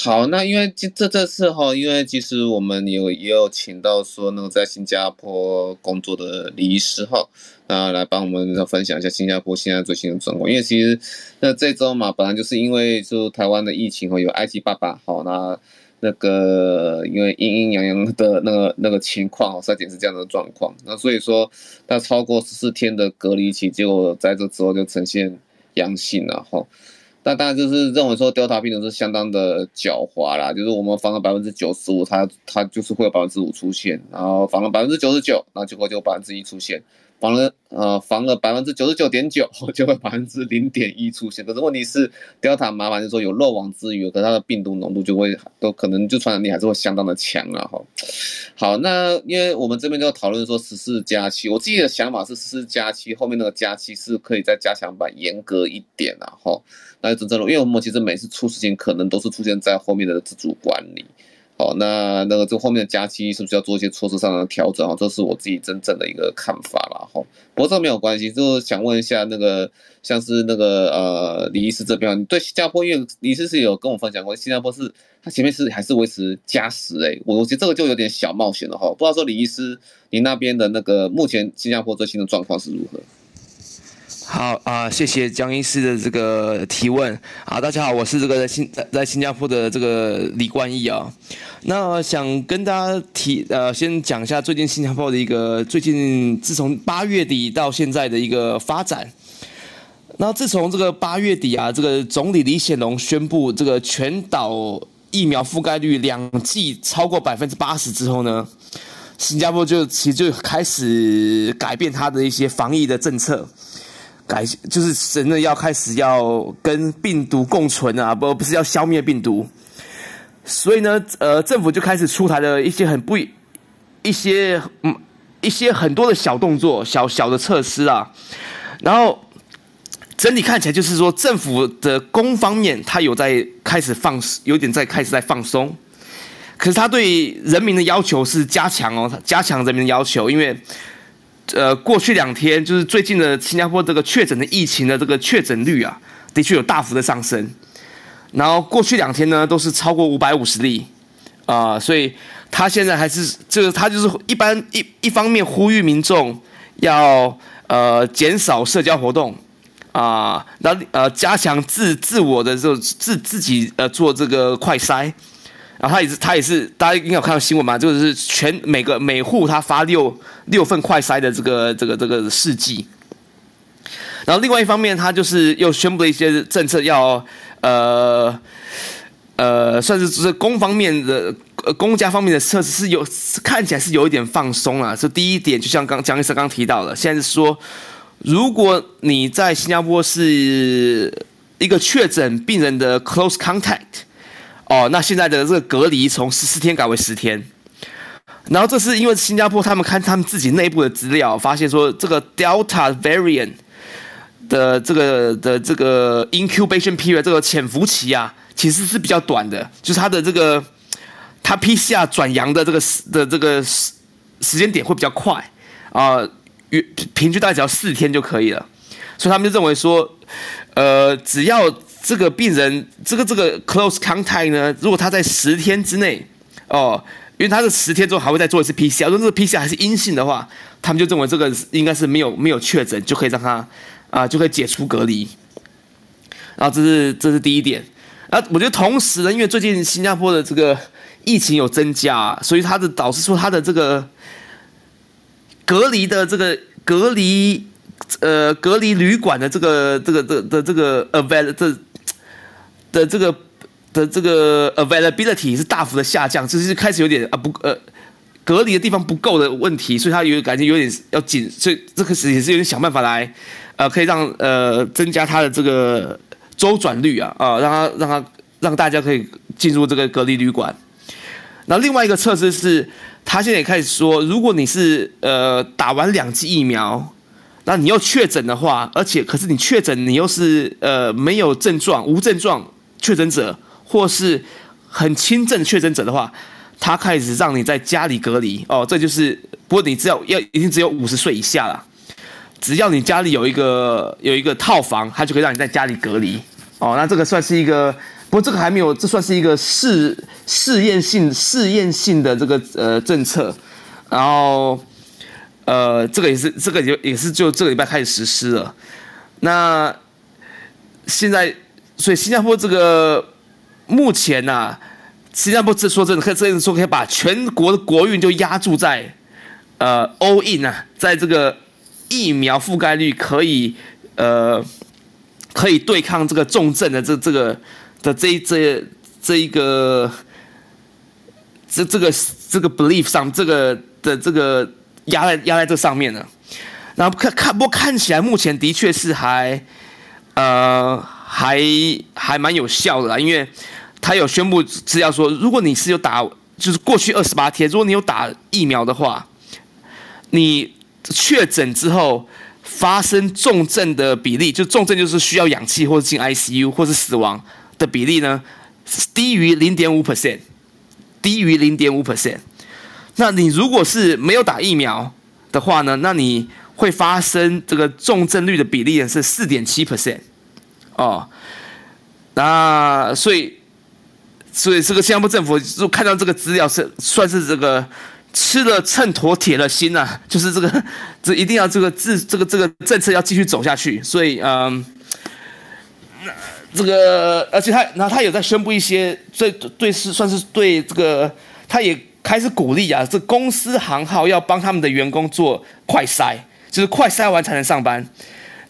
好，那因为这这这次哈，因为其实我们有也有请到说那个在新加坡工作的李医师哈，啊来帮我们分享一下新加坡现在最新的状况。因为其实那这周嘛，本来就是因为就台湾的疫情哈，有埃及爸爸哈，那那个因为阴阴阳阳的那个那个情况，筛检是这样的状况，那所以说他超过十四天的隔离期，结果在这之后就呈现阳性了哈。那当然就是认为说 Delta 病毒是相当的狡猾啦，就是我们防了百分之九十五，它它就是会有百分之五出现，然后防了百分之九十九，那结果就百分之一出现。防了呃防了百分之九十九点九，就会百分之零点一出现。可是问题是，Delta 麻烦就是说有漏网之鱼，可它的病毒浓度就会都可能就传染力还是会相当的强啊哈。好，那因为我们这边就讨论说十四加七，我自己的想法是十四加七后面那个加七是可以再加强版严格一点啊哈。那就真正因为我们其实每次出事情可能都是出现在后面的自主管理。好，那那个这后面的加期是不是要做一些措施上的调整啊？这是我自己真正的一个看法了哈。不过这没有关系，就是想问一下那个像是那个呃李医师这边，你对新加坡，因为李医师是有跟我分享过，新加坡是他前面是还是维持加十诶，我我觉得这个就有点小冒险了哈。不知道说李医师你那边的那个目前新加坡最新的状况是如何？好啊，谢谢江医师的这个提问啊。大家好，我是这个在新在在新加坡的这个李冠毅啊。那想跟大家提呃，先讲一下最近新加坡的一个最近自从八月底到现在的一个发展。那自从这个八月底啊，这个总理李显龙宣布这个全岛疫苗覆盖率两剂超过百分之八十之后呢，新加坡就其实就开始改变它的一些防疫的政策。改就是真的要开始要跟病毒共存啊，不不是要消灭病毒，所以呢，呃，政府就开始出台了一些很不一些嗯一些很多的小动作、小小的措施啊，然后整体看起来就是说，政府的公方面他有在开始放，有点在开始在放松，可是他对人民的要求是加强哦，加强人民的要求，因为。呃，过去两天就是最近的新加坡这个确诊的疫情的这个确诊率啊，的确有大幅的上升。然后过去两天呢，都是超过五百五十例啊，所以他现在还是就是他就是一般一一方面呼吁民众要呃减少社交活动啊，然后呃加强自自我的这种自自己呃做这个快筛。然后他也是，他也是，大家应该有看到新闻嘛？就是全每个每户他发六六份快筛的这个这个这个试剂。然后另外一方面，他就是又宣布了一些政策要，呃呃，算是是公方面的公家方面的措施是有看起来是有一点放松啊。这第一点，就像刚江医生刚提到的，现在是说，如果你在新加坡是一个确诊病人的 close contact。哦，那现在的这个隔离从十四天改为十天，然后这是因为新加坡他们看他们自己内部的资料，发现说这个 Delta variant 的这个的这个 incubation period 这个潜伏期啊，其实是比较短的，就是它的这个它 PCR 转阳的这个的这个时时间点会比较快啊，约平均大概只要四天就可以了，所以他们就认为说，呃，只要这个病人，这个这个 close contact 呢，如果他在十天之内，哦，因为他是十天之后还会再做一次 PCR，如果这个 PCR 还是阴性的话，他们就认为这个应该是没有没有确诊，就可以让他啊、就可以解除隔离。然后这是这是第一点。啊，我觉得同时呢，因为最近新加坡的这个疫情有增加，所以他的导致说他的这个隔离的这个隔离呃隔离旅馆的这个这个的的这个 avail 这。的这个的这个 availability 是大幅的下降，就是开始有点啊不呃隔离的地方不够的问题，所以他有感觉有点要紧，所以这个是也是有点想办法来呃可以让呃增加他的这个周转率啊啊让他让他让大家可以进入这个隔离旅馆。那另外一个测试是，他现在也开始说，如果你是呃打完两剂疫苗。那你又确诊的话，而且可是你确诊，你又是呃没有症状、无症状确诊者，或是很轻症确诊者的话，他开始让你在家里隔离哦。这就是，不过你只要要已经只有五十岁以下了，只要你家里有一个有一个套房，他就可以让你在家里隔离哦。那这个算是一个不过这个还没有，这算是一个试试验性试验性的这个呃政策，然后呃这个也是这个也也是就这个礼拜开始实施了。那现在所以新加坡这个目前呢、啊，新加坡这说真的可以这样说可以把全国的国运就压注在呃 all in 啊，在这个疫苗覆盖率可以呃可以对抗这个重症的这这个。的这这这一个这这个这个 belief 上，这个的这个压在压在这上面了。然后看看，不过看起来目前的确是还呃还还蛮有效的啦，因为他有宣布资料说，如果你是有打，就是过去二十八天，如果你有打疫苗的话，你确诊之后发生重症的比例，就重症就是需要氧气或者进 ICU 或是死亡。的比例呢，低于零点五 percent，低于零点五 percent。那你如果是没有打疫苗的话呢，那你会发生这个重症率的比例呢是四点七 percent。哦，那所以，所以这个新加坡政府就看到这个资料是算是这个吃了秤砣铁了心呐、啊，就是这个这一定要这个治这个这个政策要继续走下去。所以嗯。这个，而且他，然后他有在宣布一些，对对是算是对这个，他也开始鼓励啊，这公司行号要帮他们的员工做快筛，就是快筛完才能上班。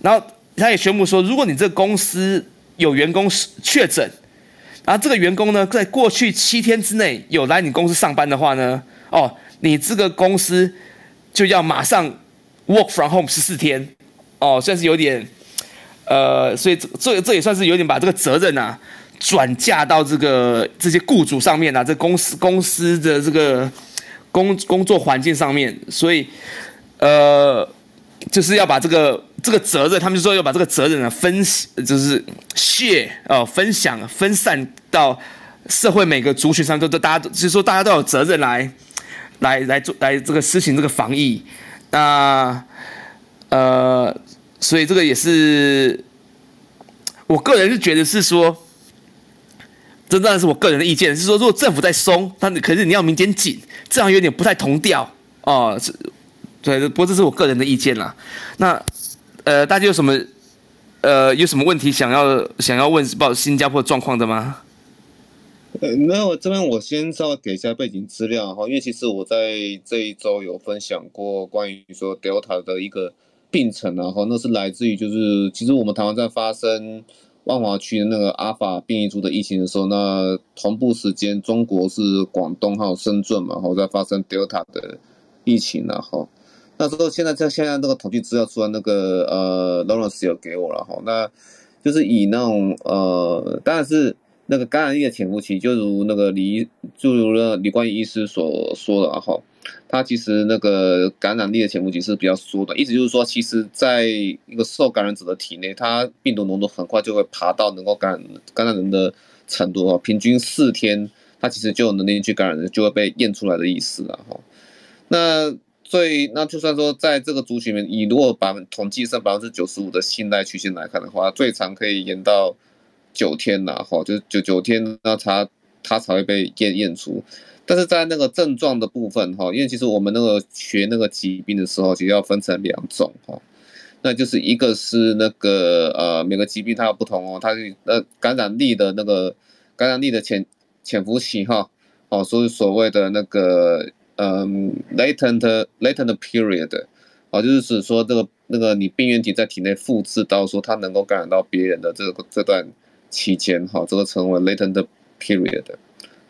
然后他也宣布说，如果你这个公司有员工确诊，然后这个员工呢，在过去七天之内有来你公司上班的话呢，哦，你这个公司就要马上 work from home 十四天，哦，算是有点。呃，所以这这这也算是有点把这个责任啊转嫁到这个这些雇主上面啊，这公司公司的这个工工作环境上面，所以呃，就是要把这个这个责任，他们就说要把这个责任啊分，就是 share 哦，分享分散到社会每个族群上，都都大家就是说大家都有责任来来来做来这个实行这个防疫，那呃。所以这个也是，我个人是觉得是说，这当然是我个人的意见，是说如果政府在松，但可是你要民间紧，这样有点不太同调哦。是，对，不过这是我个人的意见啦。那呃，大家有什么呃有什么问题想要想要问报新加坡状况的吗？呃，没有，这边我先稍微给一下背景资料哈，因为其实我在这一周有分享过关于说 Delta 的一个。病程然后，那是来自于就是，其实我们台湾在发生万华区的那个阿法变异株的疫情的时候，那同步时间中国是广东还有深圳嘛，然后在发生 Delta 的疫情然后。那时候现在在现在那个统计资料出来，那个呃 Lawrence 有给我了，哈，那就是以那种呃，当然是那个感染力的潜伏期，就如那个李就如了李冠医师所说的，哈。它其实那个感染力的潜伏期是比较缩的，意思就是说，其实在一个受感染者的体内，它病毒浓度很快就会爬到能够感染感染人的程度啊，平均四天，它其实就有能力去感染人，就会被验出来的意思了哈。那最那就算说在这个族群里面，你如果把统计上百分之九十五的信赖曲线来看的话，最长可以延到九天呐，哈，就九九天，那它它才会被验验出。但是在那个症状的部分哈，因为其实我们那个学那个疾病的时候，其实要分成两种哈，那就是一个是那个呃每个疾病它有不同哦，它是呃感染力的那个感染力的潜潜伏期哈，哦，所以所谓的那个嗯 latent latent period，哦，就是指说这个那个你病原体在体内复制到说它能够感染到别人的这个这段期间哈，这个称为 latent period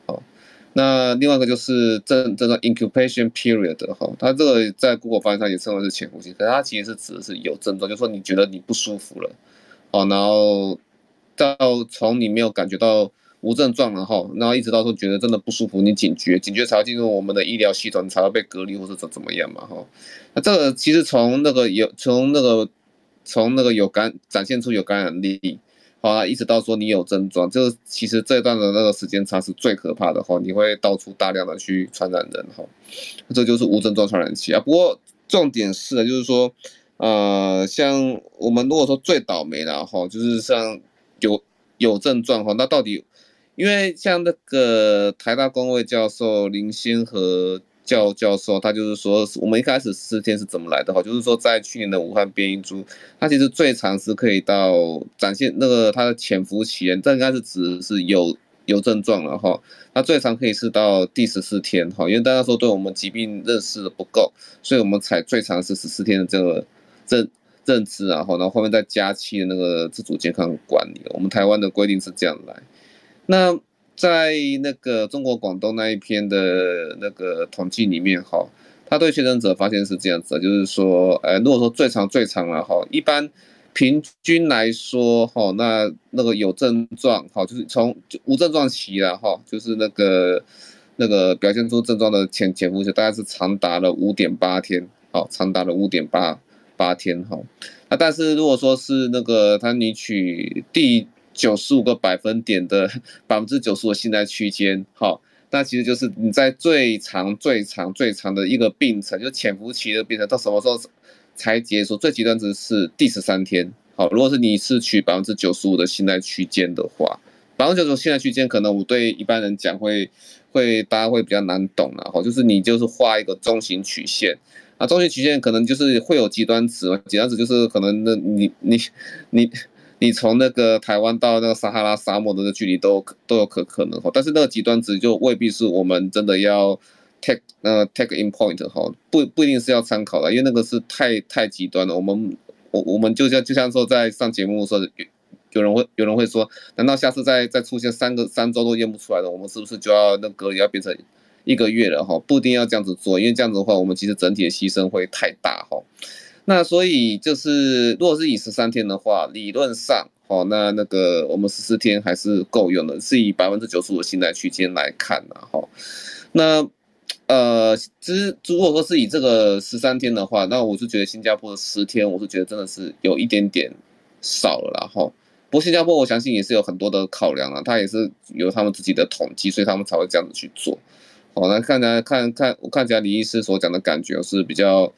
好。那另外一个就是这这个 incubation period 哈，它这个在 Google 翻译上也称为是潜伏期，可是它其实是指的是有症状，就是说你觉得你不舒服了，哦，然后到从你没有感觉到无症状了哈，然后一直到说觉得真的不舒服，你警觉，警觉才要进入我们的医疗系统，才会被隔离或者怎怎么样嘛哈。那这个其实从那个有从那个从那个有感展现出有感染力。好，一直到说你有症状，就是其实这段的那个时间差是最可怕的哈，你会到处大量的去传染人哈，这就是无症状传染期啊。不过重点是呢，就是说，呃，像我们如果说最倒霉的哈，就是像有有症状哈，那到底因为像那个台大公卫教授林先和教教授，他就是说，我们一开始十四天是怎么来的哈？就是说，在去年的武汉变异株，它其实最长是可以到展现那个它的潜伏期，这应该是指是有有症状了哈。它最长可以是到第十四天哈，因为大家说对我们疾病认识的不够，所以我们才最长是十四天的这个认认知，然后然后后面再加期的那个自主健康管理。我们台湾的规定是这样来。那在那个中国广东那一篇的那个统计里面，哈，他对确诊者发现是这样子，就是说，呃，如果说最长最长了，哈，一般平均来说，哈，那那个有症状，哈，就是从无症状期了，哈，就是那个那个表现出症状的潜潜伏期，大概是长达了五点八天，好，长达了五点八八天，哈，那但是如果说是那个他你取第九十五个百分点的百分之九十五的信赖区间，好，那其实就是你在最长、最长、最长的一个病程，就潜伏期的病程，到什么时候才结束？最极端值是第十三天，好，如果是你是取百分之九十五的信赖区间的话，百分之九十五信赖区间可能我对一般人讲会会大家会比较难懂了，好，就是你就是画一个中型曲线，啊，中型曲线可能就是会有极端值嘛，极端值就是可能那你你你。你从那个台湾到那个撒哈拉沙漠的那距离都都有可可能哈，但是那个极端值就未必是我们真的要 take 呃 take in point 哈，不不一定是要参考的，因为那个是太太极端了。我们我我们就像就像说在上节目的时候，有有人会有人会说，难道下次再再出现三个三周都验不出来的，我们是不是就要那隔离要变成一个月了哈？不一定要这样子做，因为这样子的话，我们其实整体的牺牲会太大哈。那所以就是，如果是以十三天的话，理论上，哦，那那个我们十四天还是够用的，是以百分之九十五的信赖区间来看的哈。那呃，其实如果说是以这个十三天的话，那我是觉得新加坡的十天，我是觉得真的是有一点点少了啦哈。不过新加坡我相信也是有很多的考量啊，他也是有他们自己的统计，所以他们才会这样子去做。好，那看起来看看我看起来李医师所讲的感觉是比较。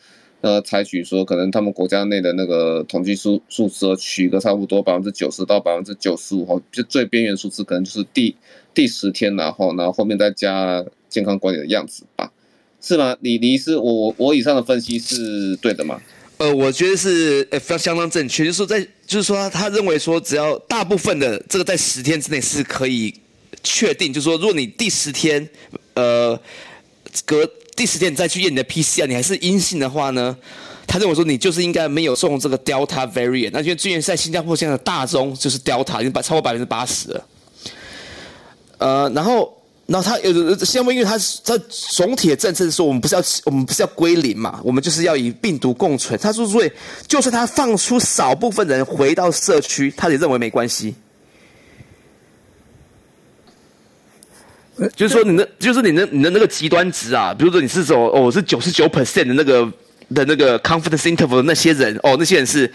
呃，采取说可能他们国家内的那个统计数数字，取个差不多百分之九十到百分之九十五哈，就最边缘数字可能就是第第十天，然后然后面再加健康管理的样子吧，是吗？李李是，我我以上的分析是对的吗？呃，我觉得是呃非常相当正确，就是说在就是说他认为说只要大部分的这个在十天之内是可以确定，就是说如果你第十天呃隔。第十天你再去验你的 PCR，你还是阴性的话呢？他认为说你就是应该没有中这个 Delta variant。那因为最近在新加坡现在的大宗就是 Delta，已经百超过百分之八十了。呃，然后，然后他有新加坡，因为他他总体的政策是说，我们不是要我们不是要归零嘛，我们就是要与病毒共存。他说，所以就算他放出少部分人回到社区，他也认为没关系。就是说，你那就是你的你的那个极端值啊，比如说你是说哦，是九十九 percent 的那个的那个 confidence interval 的那些人哦，那些人是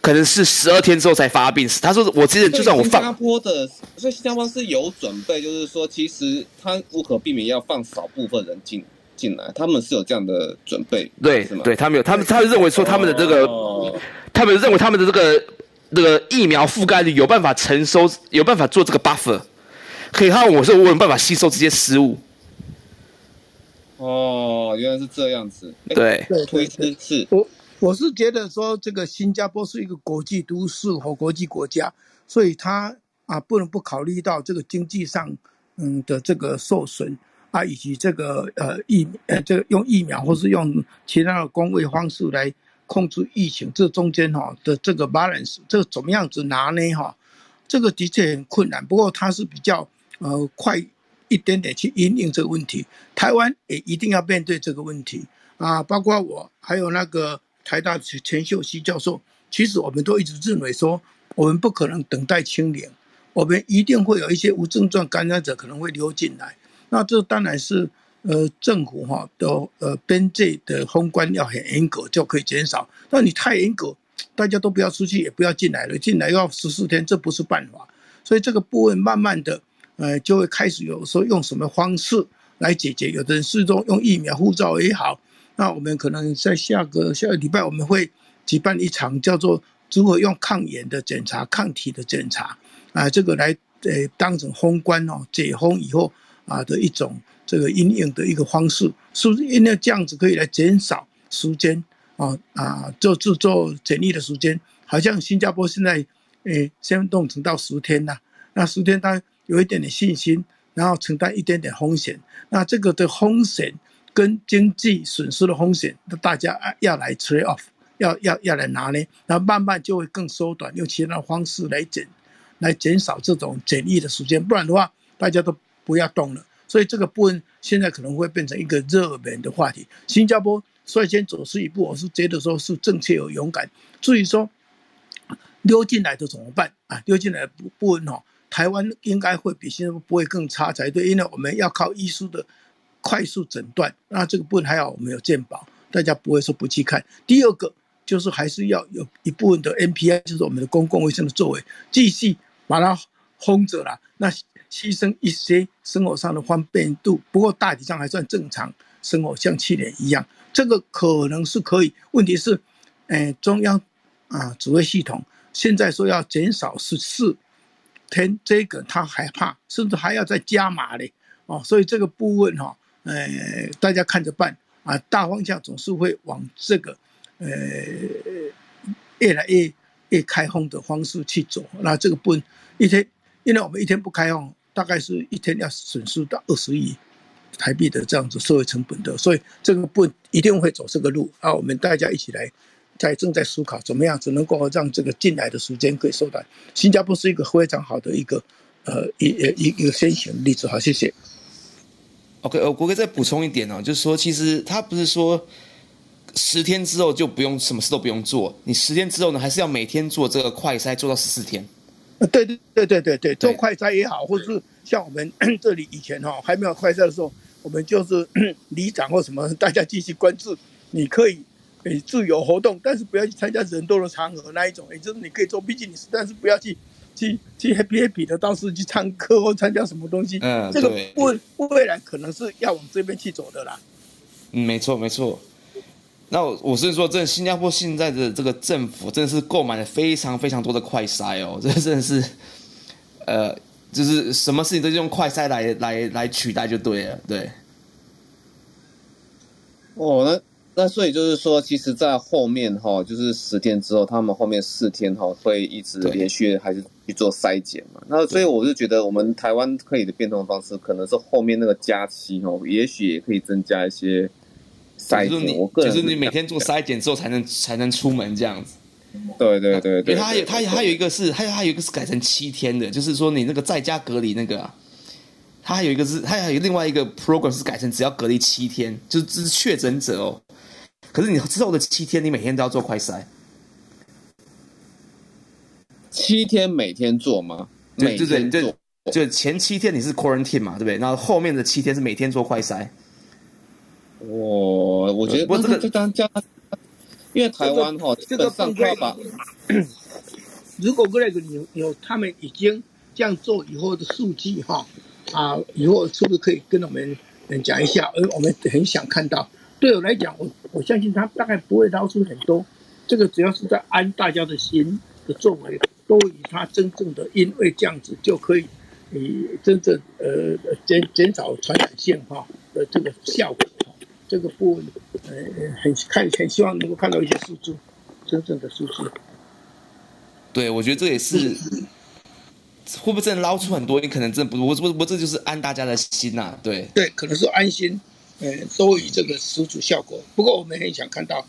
可能是十二天之后才发病死。他说我其实就算我放，新加坡的，所以新加坡是有准备，就是说其实他无可避免要放少部分人进进来，他们是有这样的准备，对？对他们有，他们他们认为说他们的这个，哦、他们认为他们的这个这个疫苗覆盖率有办法承收，有办法做这个 buffer。可以看，我是我有办法吸收这些失误。哦，原来是这样子。对，对，对，对，是。我我是觉得说，这个新加坡是一个国际都市和国际国家，所以它啊不能不考虑到这个经济上嗯的这个受损啊，以及这个呃疫呃这个用疫苗或是用其他的工位方式来控制疫情，这中间哈的这个 balance，这个怎么样子拿呢？哈，这个的确很困难。不过它是比较。呃，快一点点去因应这个问题。台湾也一定要面对这个问题啊！包括我，还有那个台大钱秀熙教授，其实我们都一直认为说，我们不可能等待清零，我们一定会有一些无症状感染者可能会流进来。那这当然是呃政府哈的呃边界的封关要很严格，就可以减少。那你太严格，大家都不要出去，也不要进来了，进来要十四天，这不是办法。所以这个部分慢慢的。呃，就会开始有说用什么方式来解决。有的人是说用疫苗护照也好，那我们可能在下个下个礼拜我们会举办一场叫做如何用抗原的检查、抗体的检查啊，这个来呃当成封关哦，解封以后啊的一种这个因应的一个方式，是不是因为这样子可以来减少时间啊啊，做制作检疫的时间？好像新加坡现在诶先冻成到十天呐，那十天他有一点点信心，然后承担一点点风险，那这个的风险跟经济损失的风险，那大家要来 trade off。要要要来拿呢，然后慢慢就会更缩短，用其他的方式来减，来减少这种检疫的时间，不然的话，大家都不要动了。所以这个部分现在可能会变成一个热门的话题。新加坡率先走出一步，我是觉得说是正确有勇敢。至于说溜进来的怎么办啊？溜进来的部部分哈，台湾应该会比新加坡不会更差才对，因为我们要靠医师的快速诊断，那这个部分还好，我们有健保，大家不会说不去看。第二个。就是还是要有一部分的 NPI，就是我们的公共卫生的作为，继续把它封着了。那牺牲一些生活上的方便度，不过大体上还算正常生活，像去年一样，这个可能是可以。问题是，哎，中央啊指挥系统现在说要减少是四天，这个他害怕，甚至还要再加码嘞。哦，所以这个部分哈，呃，大家看着办啊，大方向总是会往这个。呃，越来越越开放的方式去走，那这个不一天，因为我们一天不开放，大概是一天要损失到二十亿台币的这样子社会成本的，所以这个不一定会走这个路啊。我们大家一起来，在正在思考怎么样子能够让这个进来的时间可以缩短。新加坡是一个非常好的一个呃一一一个先行例子。好，谢谢。OK，我国哥再补充一点哦，就是说，其实他不是说。十天之后就不用什么事都不用做，你十天之后呢，还是要每天做这个快筛，做到十四天。对对对对对对，做快筛也好，或者是像我们这里以前哈还没有快筛的时候，我们就是里长或什么，大家继续关注，你可以诶自由活动，但是不要去参加人多的场合那一种，也就是你可以做，毕竟你是，但是不要去去去 happy happy 的，到时去唱歌或参加什么东西。嗯，这个未未来可能是要往这边去走的啦。嗯，没错没错。那我我是说，这新加坡现在的这个政府真的是购买了非常非常多的快筛哦，这真的是，呃，就是什么事情都用快筛来来来取代就对了，对。哦，那那所以就是说，其实，在后面哈，就是十天之后，他们后面四天哈会一直连续还是去做筛检嘛？那所以我就觉得，我们台湾可以的变通方式，可能是后面那个假期哦，也许也可以增加一些。就是你，就是你每天做筛检之后才能才能出门这样子。对对对对。它有它还有一个是，还有还有一个是改成七天的，就是说你那个在家隔离那个啊，它还有一个是，它还有另外一个 program 是改成只要隔离七天，就是这是确诊者哦。可是你之后的七天，你每天都要做快筛。七天每天做吗？每天做。就前七天你是 quarantine 嘛，对不对？然后后面的七天是每天做快筛。我我觉得不是这个就当加，因为台湾哈这个上快吧，如果过来个有有他们已经这样做以后的数据哈啊，以后是不是可以跟我们讲一下？而我们很想看到。对我来讲，我我相信他大概不会捞出很多。这个只要是在安大家的心的作为，都以他真正的因为这样子就可以以真正呃减减少传染性哈的这个效果。这个部分，呃，很看很希望能够看到一些数字，真正的数字。对，我觉得这也是，会不会真的捞出很多？你可能真的不，我我我这就是安大家的心呐、啊，对。对，可能是安心，呃，都以这个实质效果。不过我们很想看到。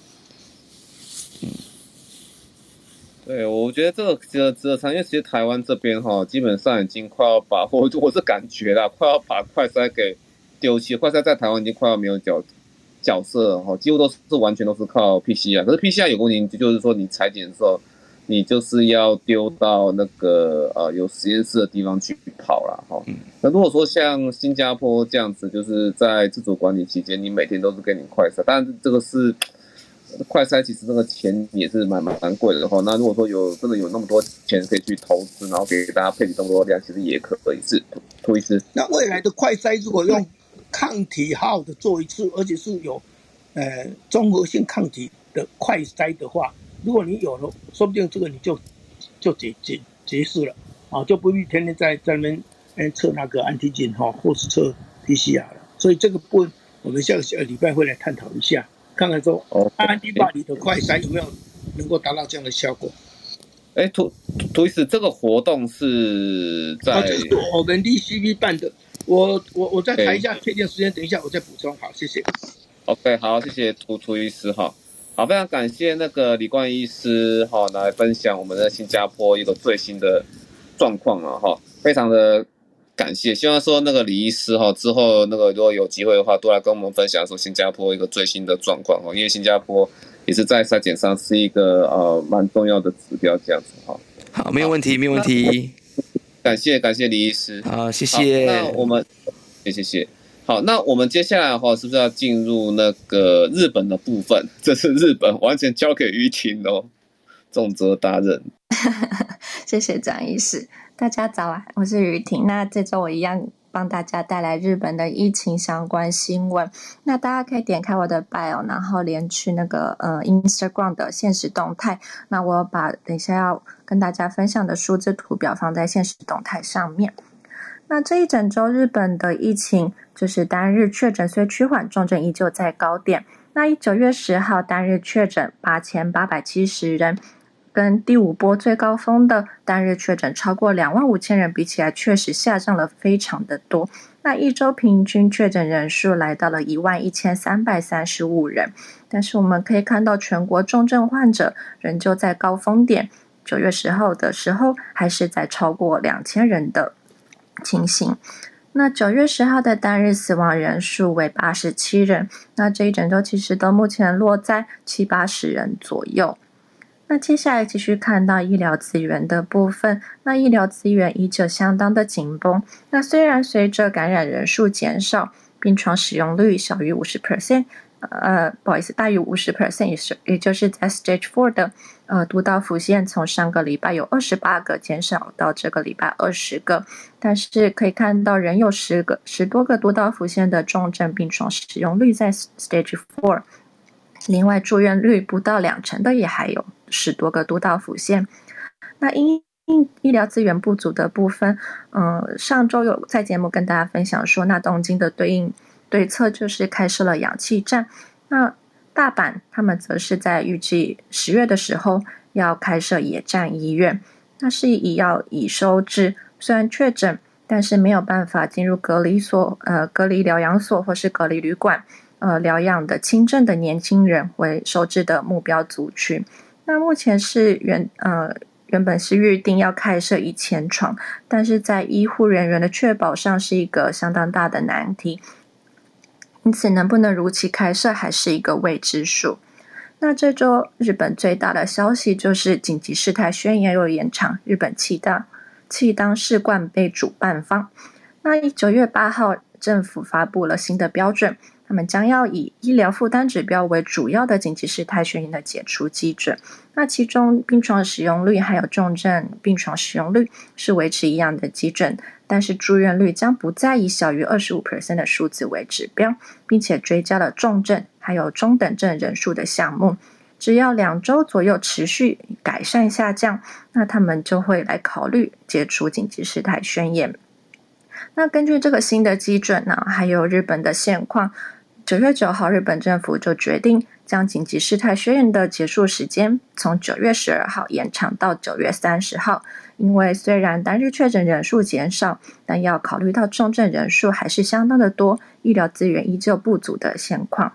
对，我觉得这个值得值得参，因为其实台湾这边哈，基本上已经快要把我我是感觉啦，快要把快筛给丢弃，快筛在台湾已经快要没有角。角色了哈，几乎都是完全都是靠 PCR，可是 PCR 有问题，就是说你裁剪的时候，你就是要丢到那个呃有实验室的地方去跑了哈。那如果说像新加坡这样子，就是在自主管理期间，你每天都是给你快筛，但是这个是快筛，其实这个钱也是蛮蛮蛮贵的哈。那如果说有真的有那么多钱可以去投资，然后给大家配比这么多量，其实也可以是图一次。那未来的快筛如果用？抗体号的做一次，而且是有，呃，综合性抗体的快筛的话，如果你有了，说不定这个你就就结结结束了。啊，就不必天天在在那边嗯测那个安体检哈，或是测 PCR 了。所以这个部分我们下个礼拜会来探讨一下，看看说安迪巴里的快筛有没有能够达到这样的效果。哎，涂涂医师，这个活动是在、啊、这是我们 DCV 办的。我我我再谈一下确定时间，等一下我再补充。好，谢谢。OK，好，谢谢涂涂医师哈。好，非常感谢那个李冠医师哈来分享我们的新加坡一个最新的状况啊哈，非常的感谢。希望说那个李医师哈之后那个如果有机会的话，多来跟我们分享说新加坡一个最新的状况哈，因为新加坡。也是在筛检上是一个呃蛮重要的指标，这样子哈。好，没有问题，没有问题。感谢感谢李医师。好，谢谢。那我们，谢谢谢。好，那我们接下来的话是不是要进入那个日本的部分？这是日本，完全交给于婷哦，重责大任。谢谢张医师，大家早啊，我是于婷。那这周我一样。帮大家带来日本的疫情相关新闻。那大家可以点开我的 bio，然后连去那个呃 Instagram 的现实动态。那我把等一下要跟大家分享的数字图表放在现实动态上面。那这一整周日本的疫情就是单日确诊虽趋缓，重症依旧在高点。那一九月十号单日确诊八千八百七十人。跟第五波最高峰的单日确诊超过两万五千人比起来，确实下降了非常的多。那一周平均确诊人数来到了一万一千三百三十五人，但是我们可以看到全国重症患者仍旧在高峰点，九月十号的时候还是在超过两千人的情形。那九月十号的单日死亡人数为八十七人，那这一整周其实都目前落在七八十人左右。那接下来继续看到医疗资源的部分，那医疗资源依旧相当的紧绷。那虽然随着感染人数减少，病床使用率小于五十 percent，呃，不好意思，大于五十 percent，也是，也就是在 stage four 的呃都道府县，从上个礼拜有二十八个减少到这个礼拜二十个，但是可以看到仍有十个十多个都道府县的重症病床使用率在 stage four。另外，住院率不到两成的也还有十多个都道府县。那因因医疗资源不足的部分，嗯、上周有在节目跟大家分享说，那东京的对应对策就是开设了氧气站。那大阪他们则是在预计十月的时候要开设野战医院。那是以要以收治虽然确诊，但是没有办法进入隔离所、呃隔离疗养所或是隔离旅馆。呃，疗养的轻症的年轻人为收治的目标族群。那目前是原呃原本是预定要开设一千床，但是在医护人员的确保上是一个相当大的难题。因此，能不能如期开设还是一个未知数。那这周日本最大的消息就是紧急事态宣言又延长，日本气大气当世冠杯主办方。那一九月八号，政府发布了新的标准。他们将要以医疗负担指标为主要的紧急事态宣言的解除基准。那其中病床使用率还有重症病床使用率是维持一样的基准，但是住院率将不再以小于二十五 percent 的数字为指标，并且追加了重症还有中等症人数的项目。只要两周左右持续改善下降，那他们就会来考虑解除紧急事态宣言。那根据这个新的基准呢，还有日本的现况。九月九号，日本政府就决定将紧急事态宣言的结束时间从九月十二号延长到九月三十号。因为虽然单日确诊人数减少，但要考虑到重症人数还是相当的多，医疗资源依旧不足的现况。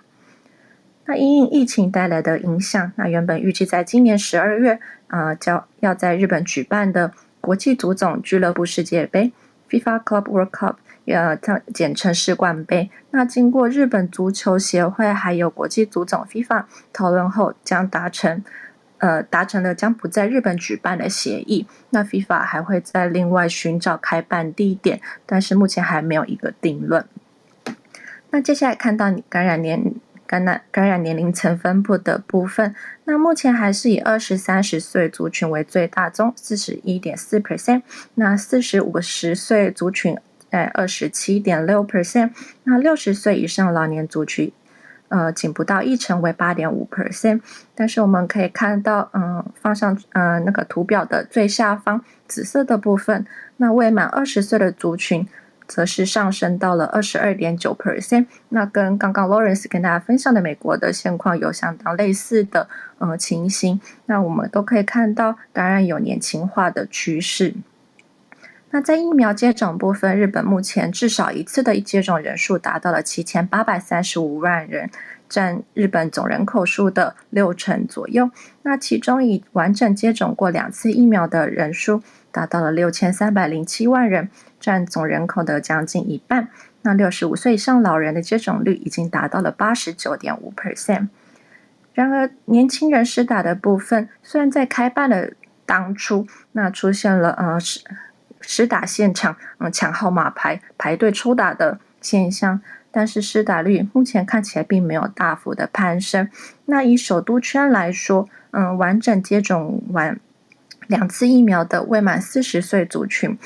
那因应疫情带来的影响，那原本预计在今年十二月，啊，将要在日本举办的国际足总俱乐部世界杯 （FIFA Club World Cup）。呃，它简称世冠杯。那经过日本足球协会还有国际足总 FIFA 讨论后，将达成，呃，达成了将不在日本举办的协议。那 FIFA 还会再另外寻找开办地点，但是目前还没有一个定论。那接下来看到你感染年感染感染年龄层分布的部分，那目前还是以二十三十岁族群为最大宗，四十一点四 percent。那四十五十岁族群。在二十七点六 percent，那六十岁以上老年族群，呃仅不到一成，为八点五 percent。但是我们可以看到，嗯，放上呃那个图表的最下方紫色的部分，那未满二十岁的族群。则是上升到了二十二点九 percent，那跟刚刚 Lawrence 跟大家分享的美国的现况有相当类似的呃情形。那我们都可以看到，当然有年轻化的趋势。那在疫苗接种部分，日本目前至少一次的接种人数达到了七千八百三十五万人，占日本总人口数的六成左右。那其中已完整接种过两次疫苗的人数达到了六千三百零七万人。占总人口的将近一半。那六十五岁以上老人的接种率已经达到了八十九点五 percent。然而，年轻人施打的部分，虽然在开办的当初，那出现了呃是施打现场嗯抢号码牌排队抽打的现象，但是施打率目前看起来并没有大幅的攀升。那以首都圈来说，嗯，完整接种完两次疫苗的未满四十岁族群。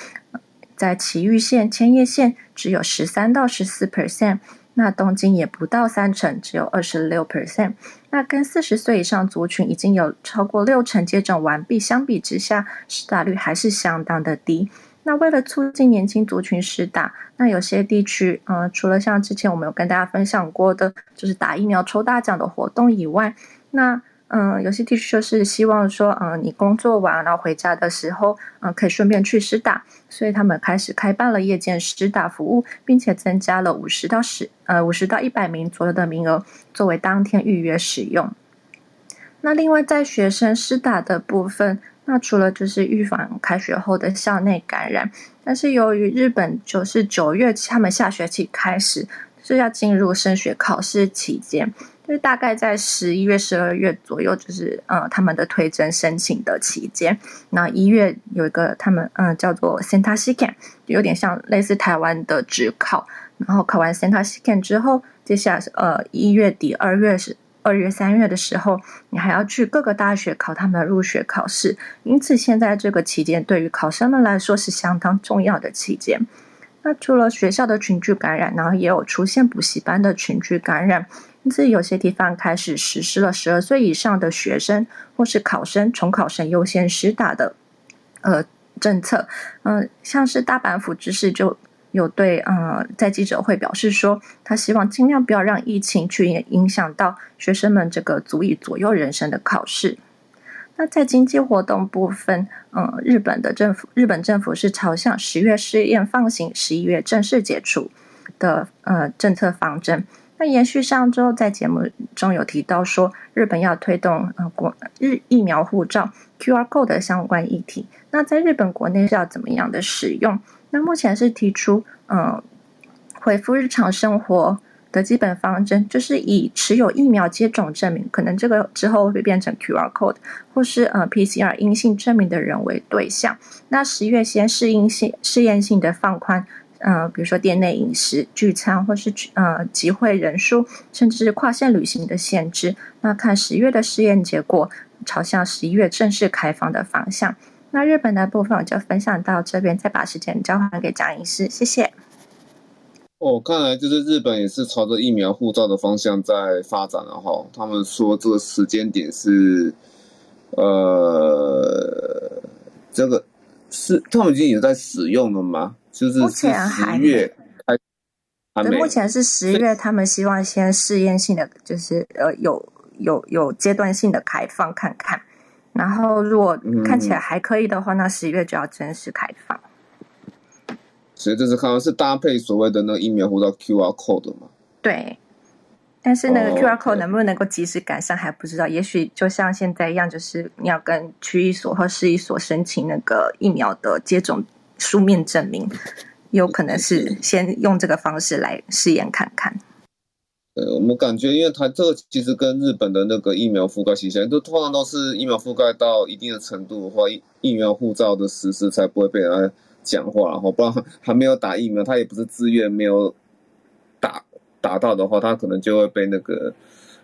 在埼玉县、千叶县只有十三到十四 percent，那东京也不到三成，只有二十六 percent。那跟四十岁以上族群已经有超过六成接种完毕相比之下，施打率还是相当的低。那为了促进年轻族群施打，那有些地区，嗯、除了像之前我们有跟大家分享过的，就是打疫苗抽大奖的活动以外，那嗯，有些地区就是希望说，嗯，你工作完然后回家的时候，嗯，可以顺便去施打，所以他们开始开办了夜间施打服务，并且增加了五十到十呃五十到一百名左右的名额，作为当天预约使用。那另外在学生施打的部分，那除了就是预防开学后的校内感染，但是由于日本就是九月他们下学期开始是要进入升学考试期间。就是大概在十一月、十二月左右，就是呃他们的推甄申请的期间。那一月有一个他们嗯、叫做 Senta Shiken，有点像类似台湾的职考。然后考完 Senta Shiken 之后，接下来是呃一月底、二月是二月、三月的时候，你还要去各个大学考他们的入学考试。因此，现在这个期间对于考生们来说是相当重要的期间。那除了学校的群聚感染，然后也有出现补习班的群聚感染。因此，有些地方开始实施了十二岁以上的学生或是考生、重考生优先施打的呃政策。嗯、像是大阪府知事就有对呃在记者会表示说，他希望尽量不要让疫情去影响到学生们这个足以左右人生的考试。那在经济活动部分，嗯、呃，日本的政府日本政府是朝向十月试验放行，十一月正式解除的呃政策方针。那延续上周在节目中有提到说，日本要推动呃国日疫苗护照 QR code 的相关议题。那在日本国内是要怎么样的使用？那目前是提出呃恢复日常生活的基本方针，就是以持有疫苗接种证明，可能这个之后会变成 QR code，或是呃 PCR 阴性证明的人为对象。那十月先试验性试验性的放宽。嗯、呃，比如说店内饮食、聚餐，或是呃集会人数，甚至是跨县旅行的限制。那看十月的试验结果，朝向十一月正式开放的方向。那日本的部分我就分享到这边，再把时间交还给蒋医师，谢谢。哦，看来就是日本也是朝着疫苗护照的方向在发展了哈。他们说这个时间点是，呃，这个是他们已经有在使用了吗？就是目前还没，对，目前是十月，他们希望先试验性的，就是呃有有有阶段性的开放看看，然后如果看起来还可以的话，嗯、那十一月就要正式开放。所以这是可能是搭配所谓的那个疫苗护照 QR code 嘛？对，但是那个 QR code 能不能够及时赶上还不知道，也许就像现在一样，就是你要跟区一所或市一所申请那个疫苗的接种。书面证明，有可能是先用这个方式来试验看看。呃，我们感觉，因为它这个其实跟日本的那个疫苗覆盖形象，都通常都是疫苗覆盖到一定的程度的话，疫苗护照的实施才不会被人家讲话。然后，不然还没有打疫苗，他也不是自愿没有打打到的话，他可能就会被那个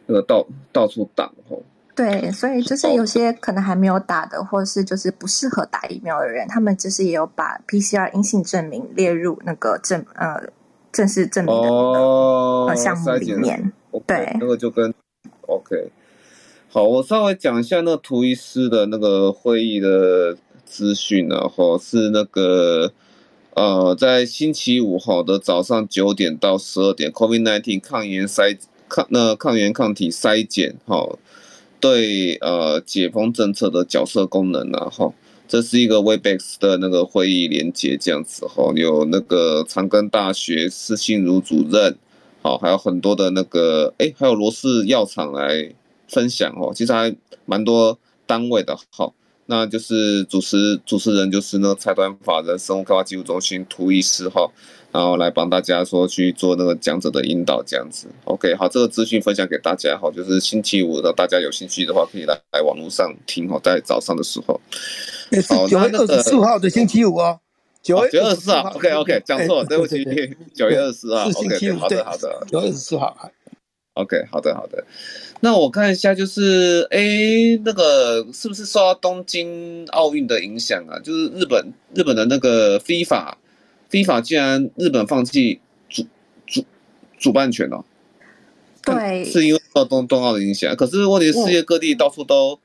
那个到到处挡。对，所以就是有些可能还没有打的，或是就是不适合打疫苗的人，他们就是也有把 PCR 阴性证明列入那个证呃正式证明的那个项目里面。对，那个就跟 OK。好，我稍微讲一下那个图医师的那个会议的资讯，然后是那个呃，在星期五号的早上九点到十二点，COVID-19 抗原筛抗那抗原抗体筛检，哈，对呃解封政策的角色功能，然后。这是一个 Webex 的那个会议连接，这样子哈，有那个长庚大学施信如主任，好，还有很多的那个，哎，还有罗氏药厂来分享哦，其实还蛮多单位的，好，那就是主持主持人就是那个财团法人生物开发技术中心涂医师哈。然后来帮大家说去做那个讲者的引导，这样子，OK，好，这个资讯分享给大家，好，就是星期五的，大家有兴趣的话可以来来网络上听，好，在早上的时候，好，九月二十四号的星期五哦，九月二十四号，OK OK，讲错了，对不起，九月二十四号，OK，好的好的，九月二十四号，OK，好的好的，那我看一下，就是哎，那个是不是受到东京奥运的影响啊？就是日本日本的那个 FIFA。FIFA 竟然日本放弃主主主办权了，对，是因为受冬冬奥的影响。可是问题是世界各地到处都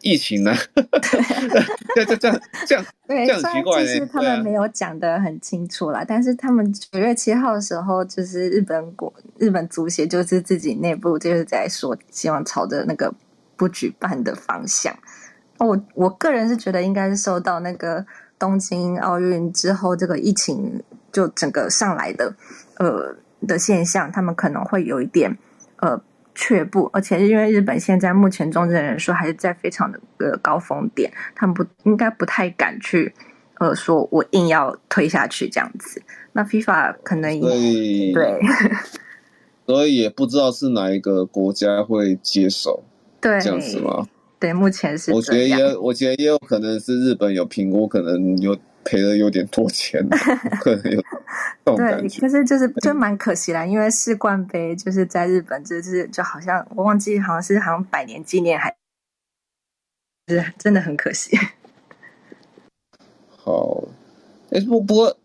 疫情呢，这这这样这样对，这样奇怪呢。其实他们没有讲得很清楚啦，但是他们九月七号的时候，就是日本国日本足协就是自己内部就是在说，希望朝着那个不举办的方向。我我个人是觉得应该是受到那个。东京奥运之后，这个疫情就整个上来的，呃的现象，他们可能会有一点呃却步，而且因为日本现在目前重症人数还是在非常的呃高峰点，他们不应该不太敢去呃说我硬要推下去这样子。那 FIFA 可能也对，所以也不知道是哪一个国家会接手，对这样子吗？对，目前是我觉得也，我觉得也有可能是日本有评估，可能有赔了有点多钱，可能有这种感觉。对，可是就是就蛮可惜啦，因为世冠杯就是在日本，就是就好像我忘记，好像是好像百年纪念还，还是真的很可惜。好，哎，不不过，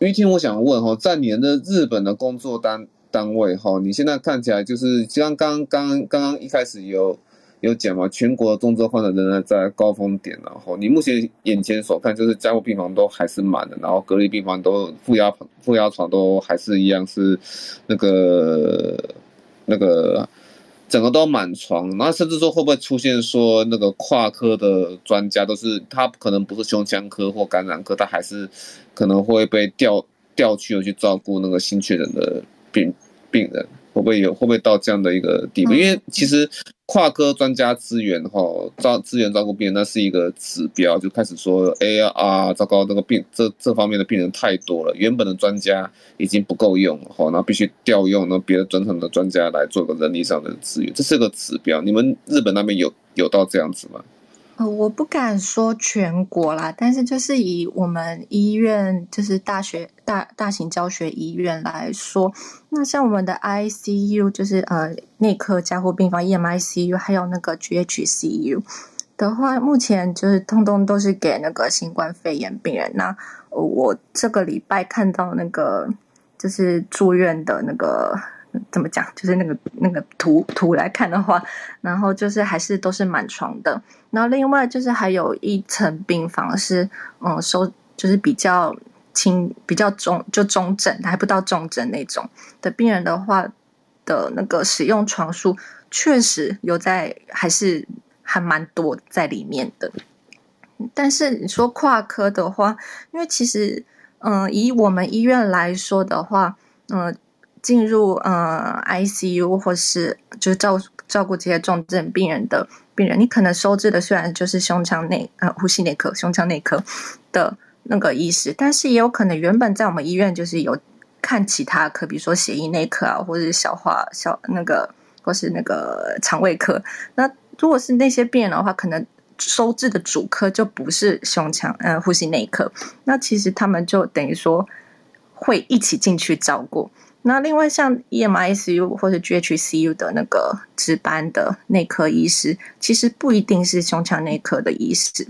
于婷，我想问哈，在你的日本的工作单单位哈，你现在看起来就是像刚刚刚刚刚一开始有。有讲嘛？全国的重症患者仍然在高峰点，然后你目前眼前所看就是加护病房都还是满的，然后隔离病房都负压负压床都还是一样是那个那个整个都满床，然后甚至说会不会出现说那个跨科的专家都是他可能不是胸腔科或感染科，他还是可能会被调调去去照顾那个新确诊的病病人。会不会有？会不会到这样的一个地步？因为其实跨科专家资源哈，照资源照顾病人，那是一个指标，就开始说，哎呀啊，糟糕，这个病这这方面的病人太多了，原本的专家已经不够用了哈，那必须调用那别的专场的专家来做个人力上的资源，这是个指标。你们日本那边有有到这样子吗？我不敢说全国啦，但是就是以我们医院，就是大学大大型教学医院来说，那像我们的 ICU，就是呃内科加护病房 EMICU，还有那个 GHCU 的话，目前就是通通都是给那个新冠肺炎病人。那我这个礼拜看到那个就是住院的那个。怎么讲？就是那个那个图图来看的话，然后就是还是都是满床的。然后另外就是还有一层病房是嗯收，就是比较轻、比较中就中症，还不到重症那种的病人的话的那个使用床数确实有在，还是还蛮多在里面的。但是你说跨科的话，因为其实嗯以我们医院来说的话，嗯。进入呃 ICU 或是就是照照顾这些重症病人的病人，你可能收治的虽然就是胸腔内呃呼吸内科、胸腔内科的那个医师，但是也有可能原本在我们医院就是有看其他科，比如说血液内科啊，或者是消化消那个或是那个肠胃科。那如果是那些病人的话，可能收治的主科就不是胸腔呃呼吸内科，那其实他们就等于说会一起进去照顾。那另外像 EMICU 或者 GHCU 的那个值班的内科医师，其实不一定是胸腔内科的医师。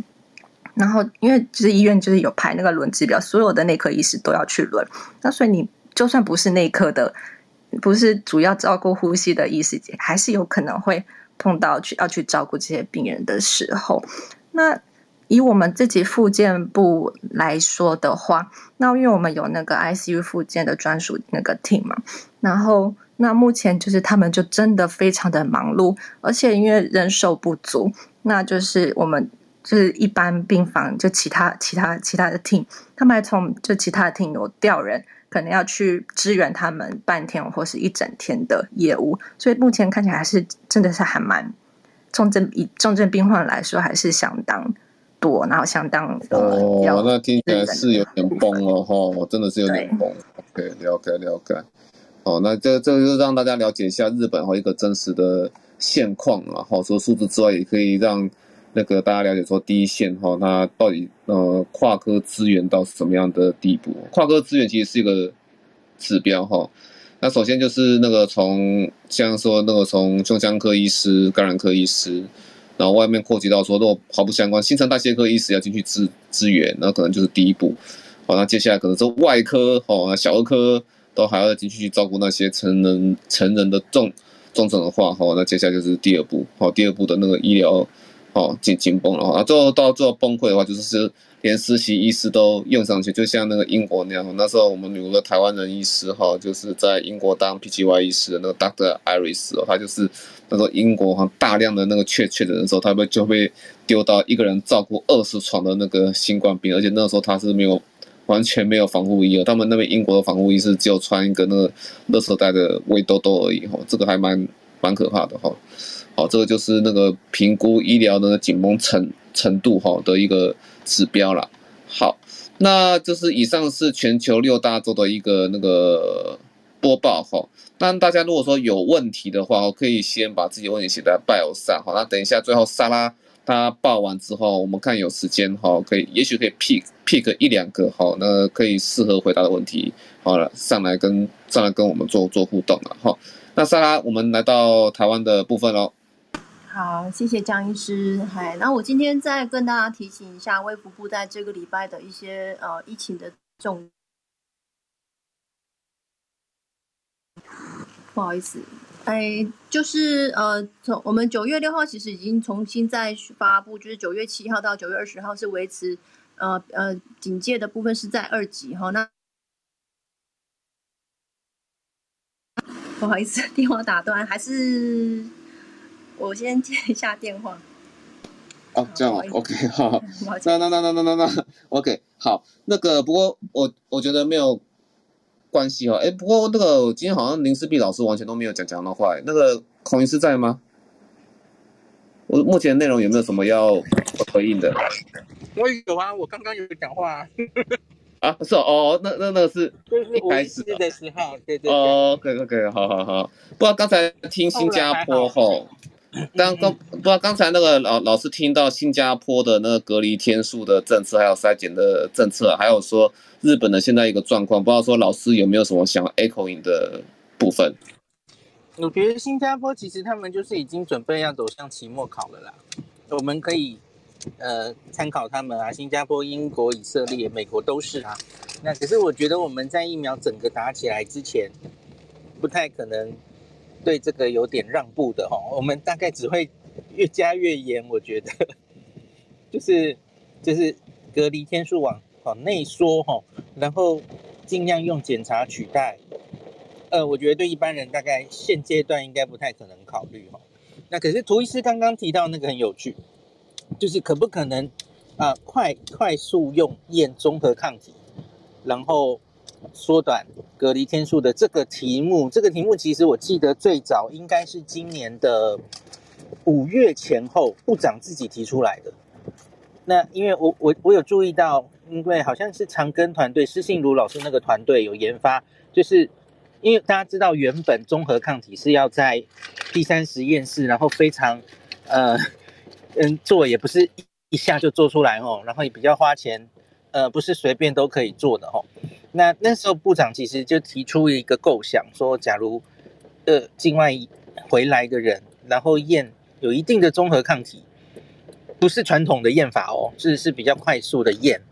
然后因为就是医院就是有排那个轮值表，所有的内科医师都要去轮。那所以你就算不是内科的不是主要照顾呼吸的医师，还是有可能会碰到去要去照顾这些病人的时候。那以我们自己复健部来说的话，那因为我们有那个 ICU 复健的专属那个 team 嘛，然后那目前就是他们就真的非常的忙碌，而且因为人手不足，那就是我们。就是一般病房，就其他其他其他的 team，他们还从就其他的 team 有调人，可能要去支援他们半天或是一整天的业务，所以目前看起来还是真的是还蛮重症，以重症病患来说还是相当多，然后相当哦，那听起来是有点崩了哈，真的是有点崩。OK，了解了解。哦，那这这就让大家了解一下日本和一个真实的现况，然后除了数字之外，也可以让。那个大家了解说第一线哈，它到底呃跨科资源到什么样的地步？跨科资源其实是一个指标哈。那首先就是那个从像说那个从胸腔科医师、感染科医师，然后外面扩及到说如果毫不相关新陈代谢科医师要进去支支援，那可能就是第一步。好，那接下来可能是外科哦，小儿科都还要进去去照顾那些成人成人的重重症的话哈，那接下来就是第二步。好，第二步的那个医疗。哦，紧紧绷了啊，最后到最后崩溃的话，就是连实习医师都用上去，就像那个英国那样。那时候我们有个台湾人医师哈，就是在英国当 PGY 医师的那个 Doctor Iris 哦，他就是那时候英国哈大量的那个确确诊的时候，他们就被丢到一个人照顾二十床的那个新冠病，而且那个时候他是没有完全没有防护衣，他们那边英国的防护衣是只有穿一个那个垃圾袋的围兜兜而已哈，这个还蛮蛮可怕的哈。好，这个就是那个评估医疗的紧绷程程度哈的一个指标了。好，那就是以上是全球六大洲的一个那个播报哈。那大家如果说有问题的话，我可以先把自己问题写在 bio 上。好，那等一下最后莎拉她报完之后，我们看有时间哈，可以也许可以 pick pick 一两个好，那可以适合回答的问题，好了，上来跟上来跟我们做做互动了哈。那莎拉，我们来到台湾的部分喽。好，谢谢江医师。嗨，那我今天再跟大家提醒一下，卫福部在这个礼拜的一些呃疫情的重，不好意思，哎，就是呃从我们九月六号其实已经重新再发布，就是九月七号到九月二十号是维持呃呃警戒的部分是在二级哈。那 不好意思，电话打断，还是。我先接一下电话。哦，这样哦，OK，好，那那那那那那那，OK，好，那个不过我我觉得没有关系哦。哎，不过那个今天好像林思碧老师完全都没有讲讲的话。那个孔医师在吗？我目前内容有没有什么要回应的？我有啊，我刚刚有讲话啊。啊，是哦，哦，那那那个是一开始的时候，对对对。哦，OK，OK，好好好。不知道刚才听新加坡后。刚刚不知道刚才那个老老师听到新加坡的那个隔离天数的政策，还有筛检的政策，还有说日本的现在一个状况，不知道说老师有没有什么想 echoing 的部分？我觉得新加坡其实他们就是已经准备要走向期末考了啦，我们可以呃参考他们啊，新加坡、英国、以色列、美国都是啊。那可是我觉得我们在疫苗整个打起来之前，不太可能。对这个有点让步的哈，我们大概只会越加越严，我觉得，就是就是隔离天数往往内缩哈，然后尽量用检查取代，呃，我觉得对一般人大概现阶段应该不太可能考虑哈。那可是涂医师刚刚提到那个很有趣，就是可不可能啊、快快速用验综合抗体，然后。缩短隔离天数的这个题目，这个题目其实我记得最早应该是今年的五月前后部长自己提出来的。那因为我我我有注意到，因为好像是长庚团队施信如老师那个团队有研发，就是因为大家知道原本综合抗体是要在第三实验室，然后非常呃嗯做也不是一下就做出来哦，然后也比较花钱，呃不是随便都可以做的哦。那那时候部长其实就提出一个构想，说假如呃境外回来的人，然后验有一定的综合抗体，不是传统的验法哦，是是比较快速的验，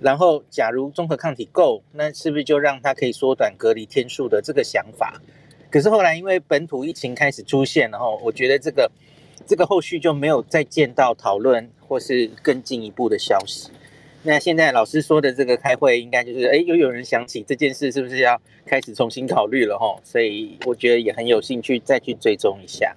然后假如综合抗体够，那是不是就让他可以缩短隔离天数的这个想法？可是后来因为本土疫情开始出现，然后我觉得这个这个后续就没有再见到讨论或是更进一步的消息。那现在老师说的这个开会，应该就是哎，又有人想起这件事，是不是要开始重新考虑了哈？所以我觉得也很有兴趣再去追踪一下。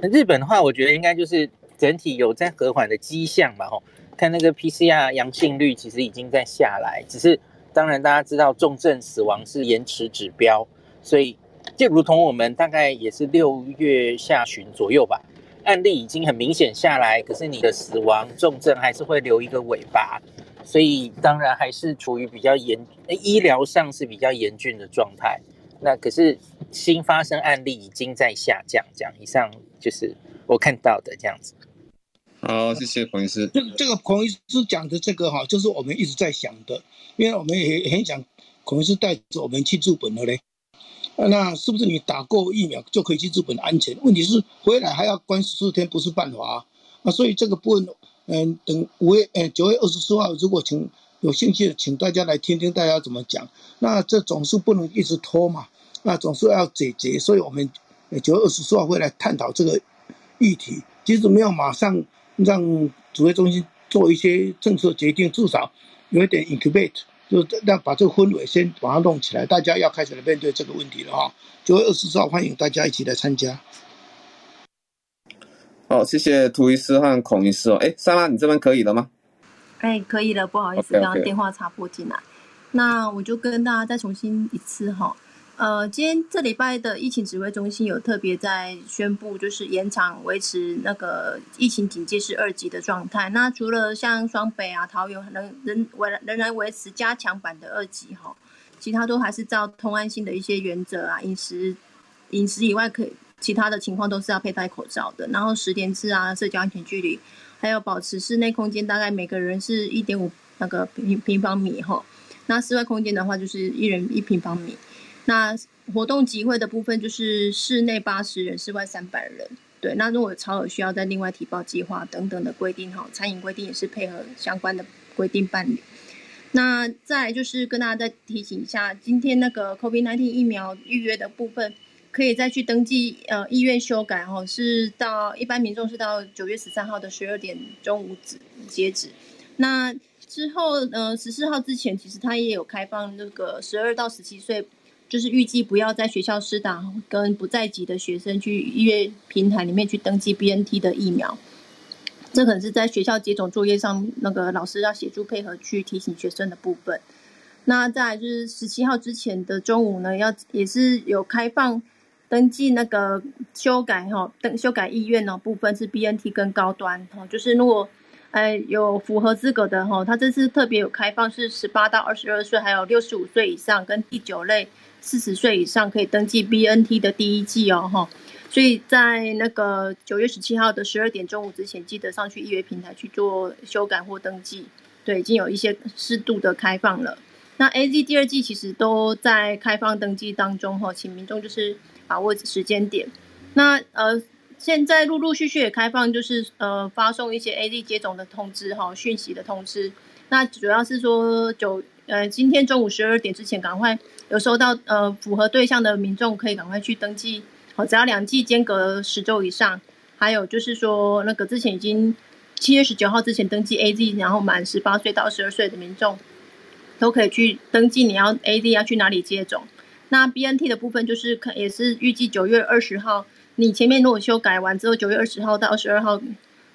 那日本的话，我觉得应该就是整体有在和缓的迹象嘛哈。看那个 PCR 阳性率其实已经在下来，只是当然大家知道重症死亡是延迟指标，所以就如同我们大概也是六月下旬左右吧，案例已经很明显下来，可是你的死亡重症还是会留一个尾巴。所以当然还是处于比较严，医疗上是比较严峻的状态。那可是新发生案例已经在下降，这样以上就是我看到的这样子。好，谢谢孔医师。这这个孔医师讲的这个哈，就是我们一直在想的，因为我们也很想孔医师带着我们去日本了嘞。那是不是你打过疫苗就可以去日本安全？问题是回来还要关十四天，不是办法啊。啊，所以这个部分。嗯，等五月，呃，九月二十四号，如果请有兴趣的，请大家来听听大家怎么讲。那这总是不能一直拖嘛，那总是要解决。所以我们九月二十四号会来探讨这个议题。即使没有马上让指挥中心做一些政策决定，至少有一点 incubate，就是让把这个氛围先把它弄起来。大家要开始来面对这个问题了哈。九月二十四号，欢迎大家一起来参加。好，谢谢涂医师和孔医师哦。哎，莎拉，你这边可以了吗？哎，可以了，不好意思，刚刚电话插播进来。那我就跟大家再重新一次哈。呃，今天这礼拜的疫情指挥中心有特别在宣布，就是延长维持那个疫情警戒是二级的状态。那除了像双北啊、桃园仍仍维仍然维持加强版的二级哈，其他都还是照通安心的一些原则啊，饮食饮食以外可以。其他的情况都是要佩戴口罩的，然后十点制啊，社交安全距离，还有保持室内空间大概每个人是一点五那个平平方米哈，那室外空间的话就是一人一平方米。那活动集会的部分就是室内八十人，室外三百人。对，那如果超额需要再另外提报计划等等的规定哈，餐饮规定也是配合相关的规定办理。那再就是跟大家再提醒一下，今天那个 COVID-19 疫苗预约的部分。可以再去登记，呃，意愿修改哈，是到一般民众是到九月十三号的十二点中午止截止。那之后，呃，十四号之前，其实他也有开放那个十二到十七岁，就是预计不要在学校施打跟不在籍的学生去医院平台里面去登记 BNT 的疫苗。这可能是在学校接种作业上，那个老师要协助配合去提醒学生的部分。那再来就是十七号之前的中午呢，要也是有开放。登记那个修改哈，登修改意愿呢部分是 BNT 跟高端哈，就是如果哎有符合资格的哈，他这次特别有开放是十八到二十二岁，还有六十五岁以上跟第九类四十岁以上可以登记 BNT 的第一季哦哈，所以在那个九月十七号的十二点中午之前，记得上去预约平台去做修改或登记，对，已经有一些适度的开放了。那 AZ 第二季其实都在开放登记当中哈，请民众就是。把握时间点，那呃，现在陆陆续续也开放，就是呃，发送一些 AZ 接种的通知哈，讯息的通知。那主要是说九呃，今天中午十二点之前，赶快有收到呃符合对象的民众，可以赶快去登记。好，只要两剂间隔十周以上，还有就是说那个之前已经七月十九号之前登记 AZ，然后满十八岁到二十二岁的民众，都可以去登记你要 AZ 要去哪里接种。那 BNT 的部分就是可也是预计九月二十号，你前面如果修改完之后，九月二十号到二十二号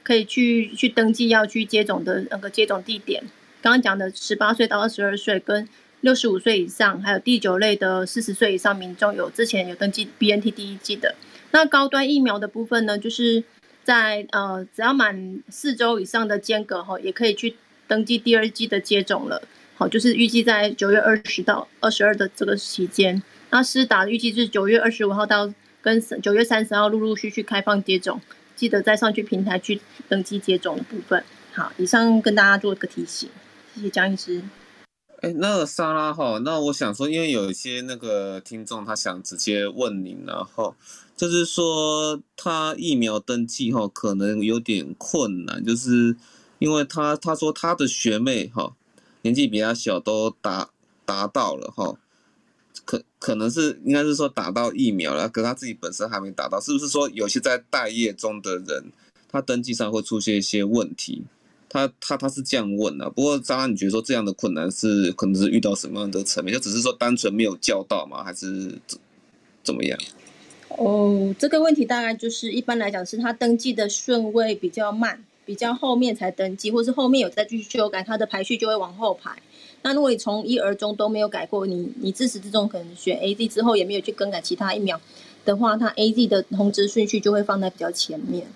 可以去去登记要去接种的那个接种地点。刚刚讲的十八岁到二十二岁跟六十五岁以上，还有第九类的四十岁以上民众有之前有登记 BNT 第一剂的。那高端疫苗的部分呢，就是在呃只要满四周以上的间隔后，也可以去登记第二剂的接种了。好，就是预计在九月二十到二十二的这个期间，那施打预计是九月二十五号到跟九月三十号陆陆续续开放接种，记得再上去平台去登记接种的部分。好，以上跟大家做个提醒，谢谢江医师。哎，那个莎拉哈，那我想说，因为有一些那个听众他想直接问您，然后就是说他疫苗登记哈可能有点困难，就是因为他他说他的学妹哈。年纪比较小，都达达到了哈，可可能是应该是说打到疫苗了，可他自己本身还没打到，是不是说有些在待业中的人，他登记上会出现一些问题？他他他是这样问的、不过渣，你觉得说这样的困难是可能是遇到什么样的层面？就只是说单纯没有叫到吗？还是怎怎么样？哦，这个问题大概就是一般来讲是他登记的顺位比较慢，比较后面才登记，或是后面有再继续修改，他的排序就会往后排。那如果你从一而终都没有改过，你你自始至终可能选 AZ 之后也没有去更改其他疫苗的话，它 AZ 的通知顺序就会放在比较前面。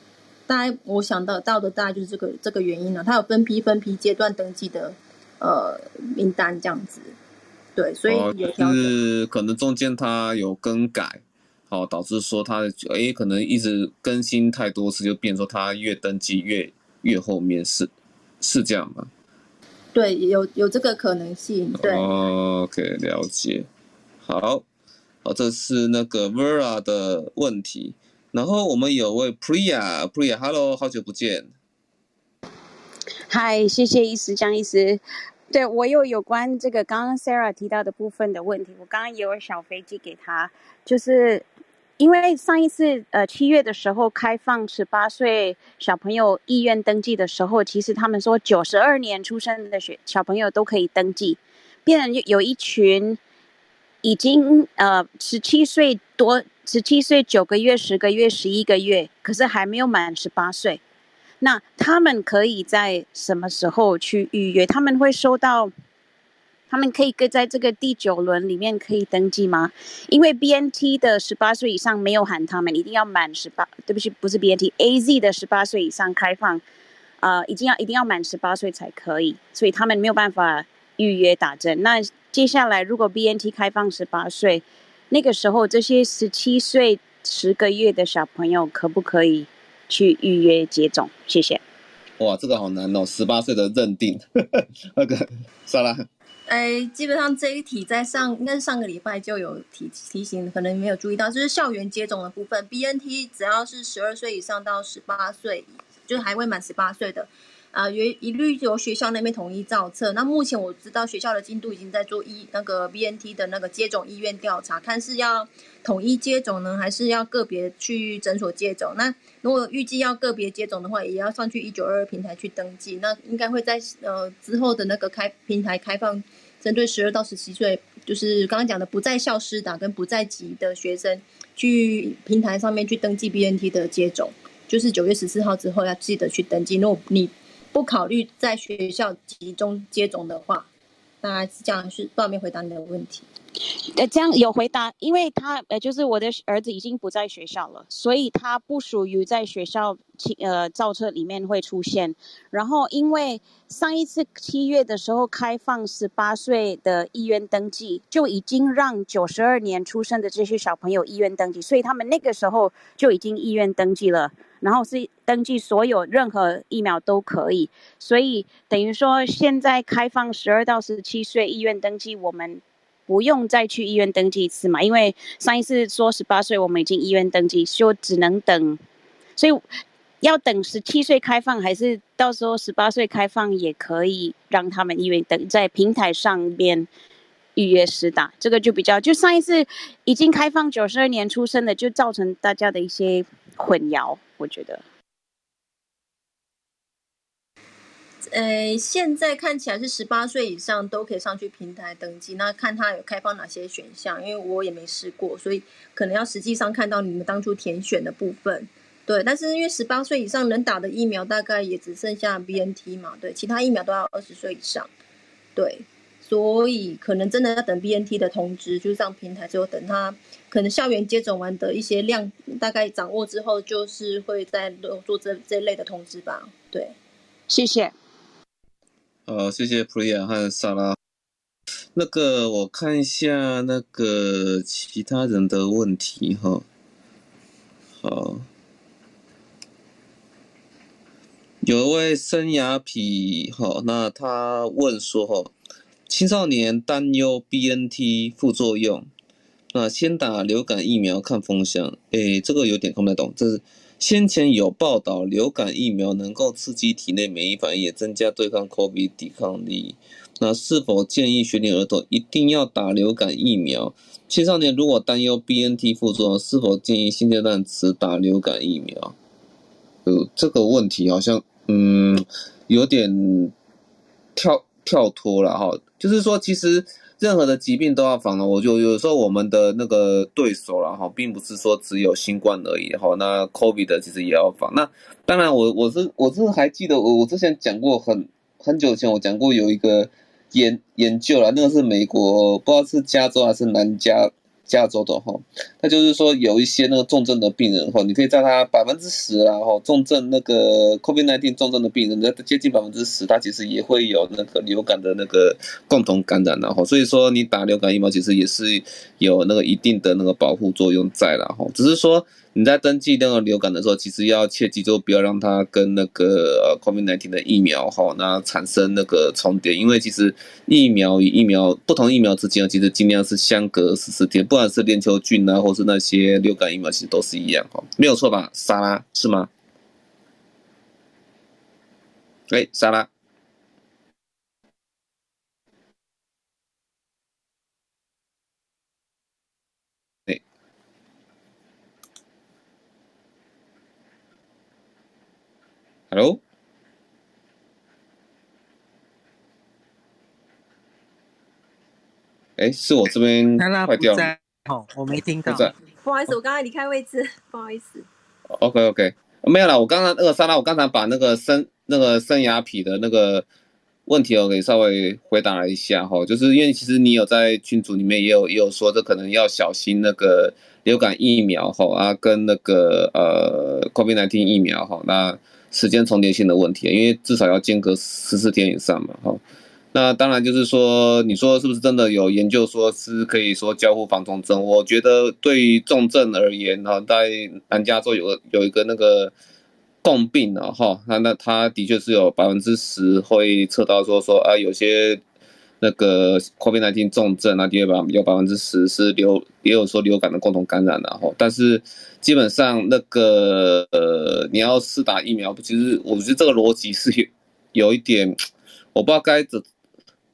大概我想到到的大概就是这个这个原因了。它有分批分批阶段登记的呃名单这样子，对，所以有调整。是可能中间它有更改，好导致说它诶可能一直更新太多次，就变成说它越登记越越后面是是这样吗？对，有有这个可能性。对，OK，了解。好，好，这是那个 Vera 的问题。然后我们有位 Priya，Priya，Hello，好久不见。嗨，谢谢医师，江医师。对，我有有关这个刚刚 Sarah 提到的部分的问题，我刚刚也有小飞机给他，就是。因为上一次，呃，七月的时候开放十八岁小朋友意愿登记的时候，其实他们说九十二年出生的学小朋友都可以登记，变成有一群已经呃十七岁多，十七岁九个月、十个月、十一个月，可是还没有满十八岁，那他们可以在什么时候去预约？他们会收到？他们可以跟在这个第九轮里面可以登记吗？因为 BNT 的十八岁以上没有喊他们一定要满十八，对不起，不是 BNT，AZ 的十八岁以上开放，啊、呃，一定要一定要满十八岁才可以，所以他们没有办法预约打针。那接下来如果 BNT 开放十八岁，那个时候这些十七岁十个月的小朋友可不可以去预约接种？谢谢。哇，这个好难哦，十八岁的认定，那个算了。哎，基本上这一题在上应该是上个礼拜就有提提醒，可能没有注意到，就是校园接种的部分，BNT 只要是十二岁以上到十八岁，就是还未满十八岁的，啊，一一律由学校那边统一造册。那目前我知道学校的进度已经在做一那个 BNT 的那个接种医院调查，看是要统一接种呢，还是要个别去诊所接种。那如果预计要个别接种的话，也要上去一九二二平台去登记。那应该会在呃之后的那个开平台开放。针对十二到十七岁，就是刚刚讲的不在校施打跟不在籍的学生，去平台上面去登记 BNT 的接种，就是九月十四号之后要记得去登记。如果你不考虑在学校集中接种的话，大概是这样，是不没回答你的问题。呃，这样有回答，因为他呃，就是我的儿子已经不在学校了，所以他不属于在学校呃造册里面会出现。然后，因为上一次七月的时候开放十八岁的意愿登记，就已经让九十二年出生的这些小朋友意愿登记，所以他们那个时候就已经意愿登记了，然后是登记所有任何疫苗都可以。所以等于说，现在开放十二到十七岁医院登记，我们。不用再去医院登记一次嘛？因为上一次说十八岁，我们已经医院登记，就只能等，所以要等十七岁开放，还是到时候十八岁开放也可以让他们医院等在平台上面预约施打。这个就比较，就上一次已经开放九十二年出生的，就造成大家的一些混淆，我觉得。呃，现在看起来是十八岁以上都可以上去平台登记。那看他有开放哪些选项，因为我也没试过，所以可能要实际上看到你们当初填选的部分。对，但是因为十八岁以上能打的疫苗大概也只剩下 BNT 嘛，对，其他疫苗都要二十岁以上。对，所以可能真的要等 BNT 的通知，就是上平台之后等他可能校园接种完的一些量大概掌握之后，就是会再做这这类的通知吧。对，谢谢。好，谢谢 Priya 和萨拉。那个，我看一下那个其他人的问题哈。好，有一位生涯皮哈，那他问说哈，青少年担忧 BNT 副作用，那先打流感疫苗看风向。诶，这个有点看不太懂，这是。先前有报道，流感疫苗能够刺激体内免疫反应，也增加对抗 COVID 抵抗力。那是否建议学龄儿童一定要打流感疫苗？青少年如果担忧 BNT 副作用，是否建议现阶段只打流感疫苗？呃，这个问题好像嗯有点跳跳脱了哈，就是说其实。任何的疾病都要防了，我就有时候我们的那个对手了哈，并不是说只有新冠而已哈。那 COVID 其实也要防。那当然我，我我是我是还记得我我之前讲过很很久前我讲过有一个研研究了，那个是美国不知道是加州还是南加。加州的哈，那就是说有一些那个重症的病人哈，你可以在他百分之十啦哈，重症那个 COVID-19 重症的病人，那接近百分之十，他其实也会有那个流感的那个共同感染然后，所以说你打流感疫苗其实也是有那个一定的那个保护作用在了哈，只是说。你在登记那个流感的时候，其实要切记，就不要让它跟那个呃 COVID-19 的疫苗哈，那产生那个重叠，因为其实疫苗与疫苗不同疫苗之间，其实尽量是相隔十四天，不管是链球菌啊，或是那些流感疫苗，其实都是一样哈，没有错吧？沙拉是吗？哎，沙拉。Hello，哎，是我这边坏掉了。哦，我没听到。不好意思，我刚刚离开位置，不好意思。OK OK，没有了。我刚刚那个莎拉，我刚才把那个生那个生涯皮的那个问题我给稍微回答了一下哈，就是因为其实你有在群组里面也有也有说，这可能要小心那个流感疫苗哈啊，跟那个呃 COVID-19 疫苗哈那。时间重叠性的问题，因为至少要间隔十四天以上嘛，哈。那当然就是说，你说是不是真的有研究说是可以说交互防重症？我觉得对于重症而言，哈，在南加州有个有一个那个共病的哈，那那他的确是有百分之十会测到说说啊，有些。那个 COVID-19 重症啊，第二百有百分之十是流，也有说流感的共同感染，然后，但是基本上那个呃，你要是打疫苗，其实我觉得这个逻辑是有有一点，我不知道该怎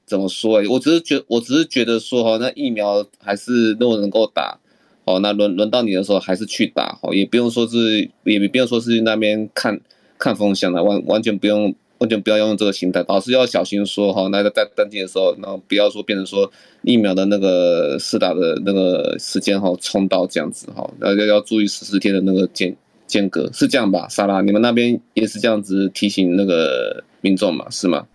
怎么说，我只是觉，我只是觉得说哈，那疫苗还是如果能够打，哦，那轮轮到你的时候还是去打，哦，也不用说是，也不用说是那边看看风向了，完完全不用。完全不要用这个心态，老师要小心说哈。那个在登记的时候，然后不要说变成说疫苗的那个试打的那个时间哈冲到这样子哈，大家要注意十四天的那个间间隔，是这样吧？莎拉，你们那边也是这样子提醒那个民众嘛？是吗？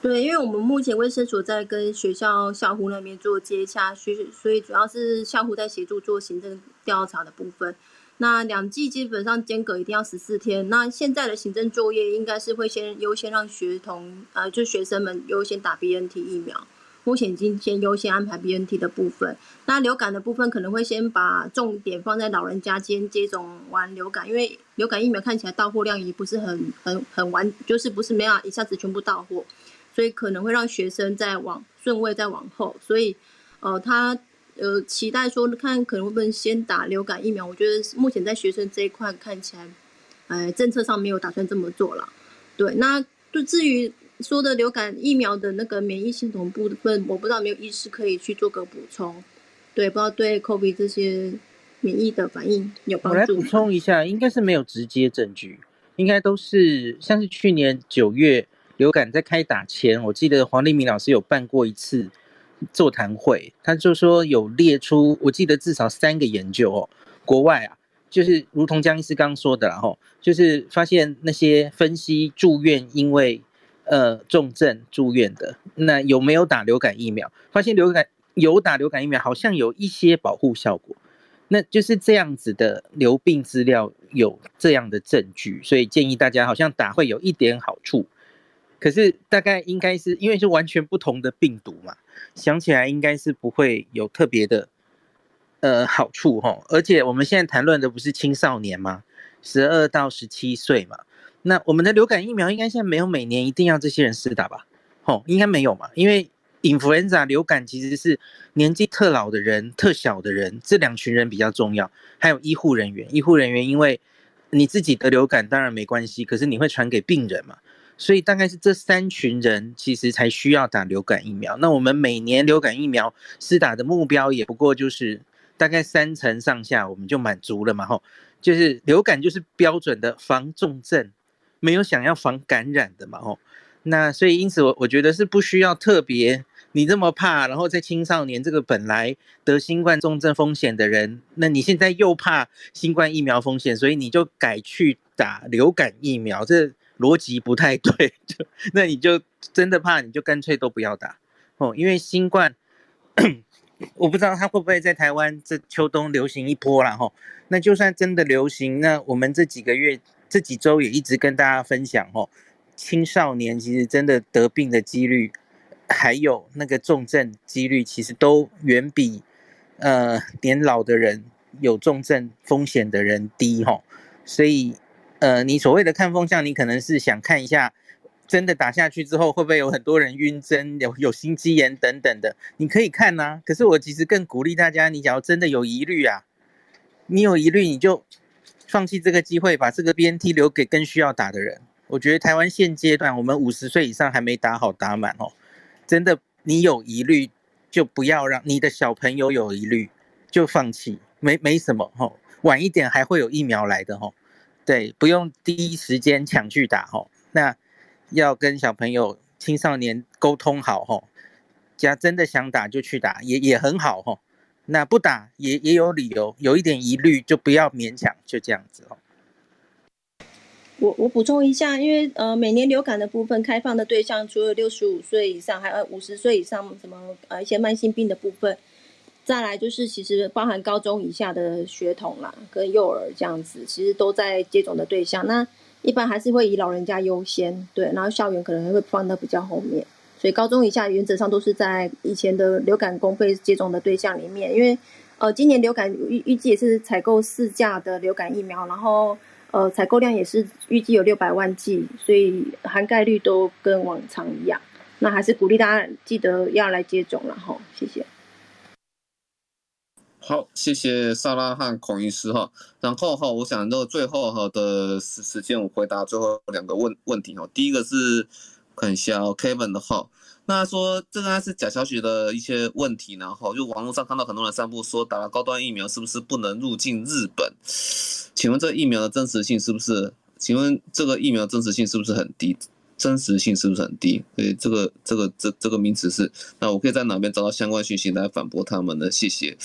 对，因为我们目前卫生所在跟学校校护那边做接洽，所以所以主要是校护在协助做行政调查的部分。那两剂基本上间隔一定要十四天。那现在的行政作业应该是会先优先让学童，呃，就学生们优先打 BNT 疫苗。目前已经先优先安排 BNT 的部分。那流感的部分可能会先把重点放在老人家先接种完流感，因为流感疫苗看起来到货量也不是很很很完，就是不是没有一下子全部到货，所以可能会让学生再往顺位再往后。所以，呃，他。呃，期待说看可能会不能先打流感疫苗？我觉得目前在学生这一块看起来，呃，政策上没有打算这么做了。对，那就至于说的流感疫苗的那个免疫系统部分，我不知道没有医师可以去做个补充。对，不知道对 COVID 这些免疫的反应有帮助。我来补充一下，应该是没有直接证据，应该都是像是去年九月流感在开打前，我记得黄立明老师有办过一次。座谈会，他就说有列出，我记得至少三个研究哦，国外啊，就是如同江医师刚刚说的啦，吼，就是发现那些分析住院因为呃重症住院的，那有没有打流感疫苗？发现流感有打流感疫苗，好像有一些保护效果，那就是这样子的流病资料有这样的证据，所以建议大家好像打会有一点好处。可是大概应该是因为是完全不同的病毒嘛，想起来应该是不会有特别的呃好处齁。而且我们现在谈论的不是青少年吗？十二到十七岁嘛，那我们的流感疫苗应该现在没有每年一定要这些人施打吧？吼，应该没有嘛，因为 influenza 流感其实是年纪特老的人、特小的人这两群人比较重要，还有医护人员。医护人员因为你自己得流感当然没关系，可是你会传给病人嘛。所以大概是这三群人其实才需要打流感疫苗。那我们每年流感疫苗施打的目标也不过就是大概三成上下，我们就满足了嘛，吼，就是流感就是标准的防重症，没有想要防感染的嘛，吼。那所以因此我我觉得是不需要特别你这么怕，然后在青少年这个本来得新冠重症风险的人，那你现在又怕新冠疫苗风险，所以你就改去打流感疫苗，这。逻辑不太对，就那你就真的怕，你就干脆都不要打哦，因为新冠，我不知道它会不会在台湾这秋冬流行一波了哈。那就算真的流行，那我们这几个月、这几周也一直跟大家分享哦，青少年其实真的得病的几率，还有那个重症几率，其实都远比呃年老的人有重症风险的人低哈，所以。呃，你所谓的看风向，你可能是想看一下，真的打下去之后会不会有很多人晕针、有有心肌炎等等的，你可以看呐、可是我其实更鼓励大家，你只要真的有疑虑啊，你有疑虑你就放弃这个机会，把这个 BNT 留给更需要打的人。我觉得台湾现阶段我们五十岁以上还没打好打满哦，真的你有疑虑就不要让你的小朋友有疑虑就放弃，没没什么哦，晚一点还会有疫苗来的哦。对，不用第一时间抢去打吼，那要跟小朋友、青少年沟通好吼，假真的想打就去打，也也很好吼。那不打也也有理由，有一点疑虑就不要勉强，就这样子吼。我我补充一下，因为呃，每年流感的部分开放的对象，除了六十五岁以上，还有五十岁以上，什么呃一些慢性病的部分。再来就是，其实包含高中以下的学童啦，跟幼儿这样子，其实都在接种的对象。那一般还是会以老人家优先，对，然后校园可能还会放到比较后面。所以高中以下原则上都是在以前的流感公费接种的对象里面。因为呃，今年流感预预计也是采购四价的流感疫苗，然后呃，采购量也是预计有六百万剂，所以涵盖率都跟往常一样。那还是鼓励大家记得要来接种然后，谢谢。好，谢谢萨拉和孔医师哈。然后哈，我想那最后哈的时时间，我回答最后两个问问题哈。第一个是看一下 Kevin 的号，那说这个是假消息的一些问题，然后就网络上看到很多人散布说打了高端疫苗是不是不能入境日本？请问这疫苗的真实性是不是？请问这个疫苗真实性是不是很低？真实性是不是很低？所以这个这个这这个名词是，那我可以在哪边找到相关讯息来反驳他们呢？谢谢。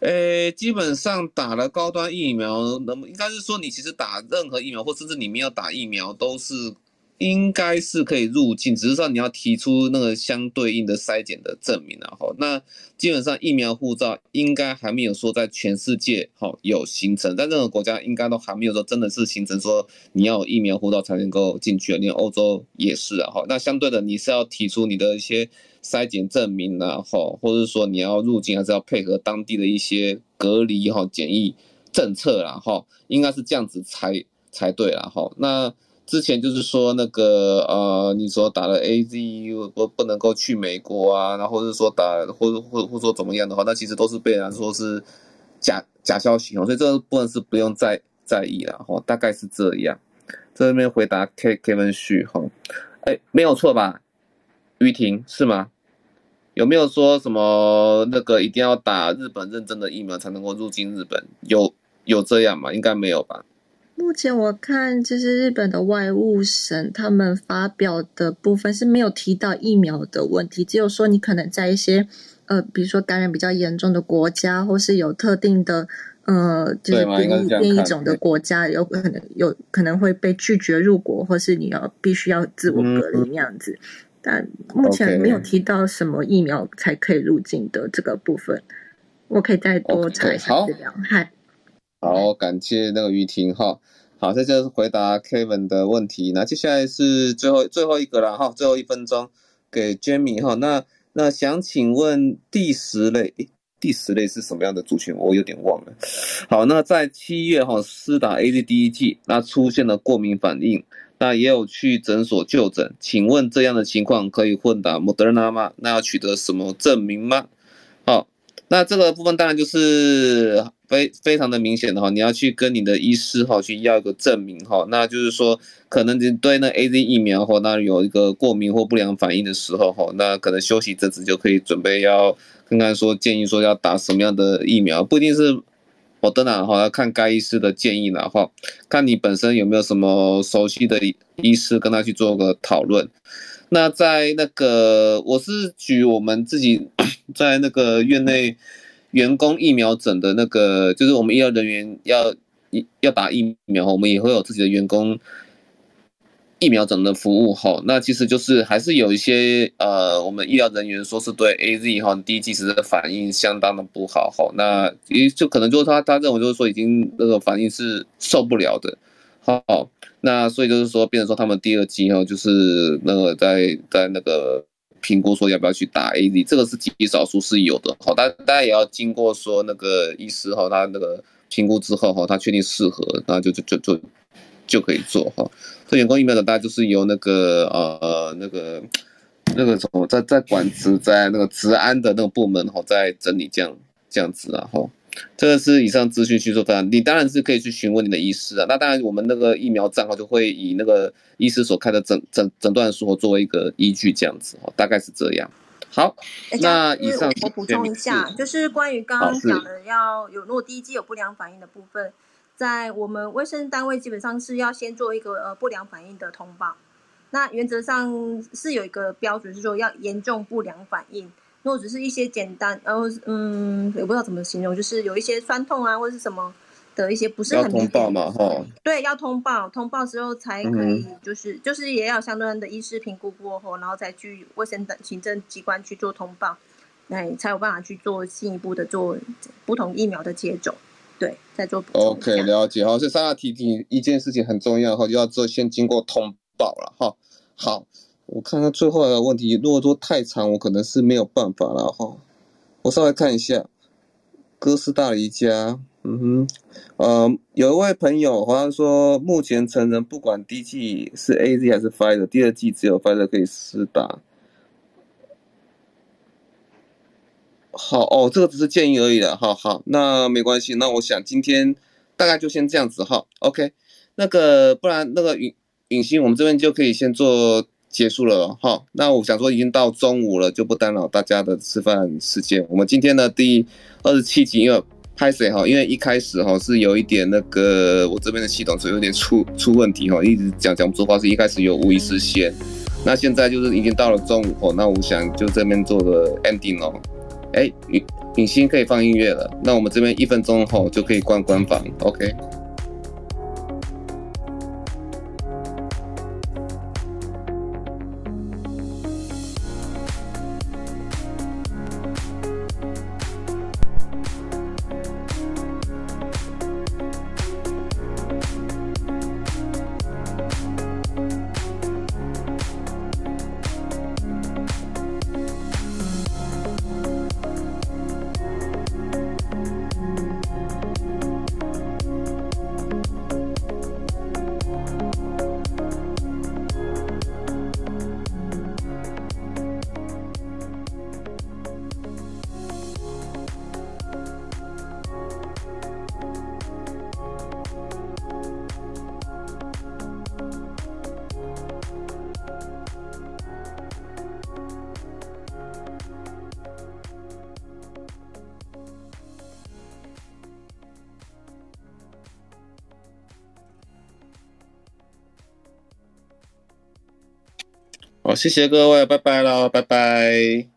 诶，基本上打了高端疫苗，那么应该是说你其实打任何疫苗，或甚至你没有打疫苗都是。应该是可以入境，只是说你要提出那个相对应的筛检的证明，然后那基本上疫苗护照应该还没有说在全世界好有形成，在任何国家应该都还没有说真的是形成说你要有疫苗护照才能够进去，连欧洲也是啊哈。那相对的你是要提出你的一些筛检证明然后或者说你要入境还是要配合当地的一些隔离哈检疫政策然后应该是这样子才才对了哈。那。之前就是说那个呃，你说打了 AZ 不不能够去美国啊，然后或者说打或者或或说怎么样的话，那其实都是被人说是假假消息哦，所以这个部分是不用再在意了哈，大概是这样。这边回答 K Kevin 旭哈，哎，没有错吧？于婷是吗？有没有说什么那个一定要打日本认证的疫苗才能够入境日本？有有这样吗？应该没有吧？目前我看，就是日本的外务省他们发表的部分是没有提到疫苗的问题，只有说你可能在一些呃，比如说感染比较严重的国家，或是有特定的呃，就是变异变异种的国家，有可能有可能会被拒绝入国，或是你要必须要自我隔离那样子。嗯、但目前没有提到什么疫苗才可以入境的这个部分，我可以再多查一下资料。嗨。好，感谢那个于婷哈。好，这就是回答 Kevin 的问题。那接下来是最后最后一个了哈，最后一分钟给 Jamie 哈。那那想请问第十类，第十类是什么样的族群？我有点忘了。好，那在七月哈施打 AZ 第一剂，那出现了过敏反应，那也有去诊所就诊。请问这样的情况可以混打 Moderna 吗？那要取得什么证明吗？好。那这个部分当然就是非非常的明显的哈，你要去跟你的医师哈去要一个证明哈，那就是说可能你对那 AZ 疫苗或那有一个过敏或不良反应的时候哈，那可能休息这次就可以准备要看看说建议说要打什么样的疫苗，不一定是莫德纳哈，要看该医师的建议然后看你本身有没有什么熟悉的医师跟他去做个讨论。那在那个，我是举我们自己在那个院内员工疫苗诊的那个，就是我们医疗人员要要打疫苗，我们也会有自己的员工疫苗诊的服务哈。那其实就是还是有一些呃，我们医疗人员说是对 AZ 哈第一剂时的反应相当的不好哈。那也就可能就是他他认为就是说已经那个反应是受不了的，好。那所以就是说，变成说他们第二剂哈，就是那个在在那个评估说要不要去打 AZ，这个是极少数是有的哈，但大家也要经过说那个医师哈，他那个评估之后哈，他确定适合，那就就就就就可以做哈。这员工疫苗的大家就是由那个呃那个那个什么在在管职在那个职安的那个部门哈，在整理这样这样子啊哈。这个是以上资讯去做的，你当然是可以去询问你的医师啊。那当然，我们那个疫苗账号就会以那个医师所开的诊诊诊断书作为一个依据，这样子哦，大概是这样。好，那以上我补充一下，就是关于刚刚讲的要有，如果第一剂有不良反应的部分，在我们卫生单位基本上是要先做一个呃不良反应的通报。那原则上是有一个标准，是说要严重不良反应。如果只是一些简单，然后嗯，也不知道怎么形容，就是有一些酸痛啊，或者是什么的一些不是很。要通报嘛，哈。对，要通报，通报之后才可以，就是、嗯、就是也要相对的医师评估过后，然后再去卫生等行政机关去做通报，那才有办法去做进一步的做不同疫苗的接种。对，再做补充。OK，了解。好，所以莎拉提提一件事情很重要，哈，就要做先经过通报了，哈。好。我看看最后的问题，如果说太长，我可能是没有办法了哈。我稍微看一下，哥斯大黎加，嗯哼，呃，有一位朋友好像说，目前成人不管第一季是 AZ 还是 Fighter，第二季只有 Fighter 可以试打。好哦，这个只是建议而已了，好好，那没关系，那我想今天大概就先这样子哈。OK，那个不然那个允允欣，我们这边就可以先做。结束了哈，那我想说已经到中午了，就不打扰大家的吃饭时间。我们今天的第二十七集，因为拍谁哈，因为一开始哈是有一点那个我这边的系统是有点出出问题哈，一直讲讲不出话，是一开始有无意识线。那现在就是已经到了中午哈，那我想就这边做个 ending 哦。哎，允允欣可以放音乐了，那我们这边一分钟后就可以关关房，OK。谢谢各位，拜拜喽，拜拜。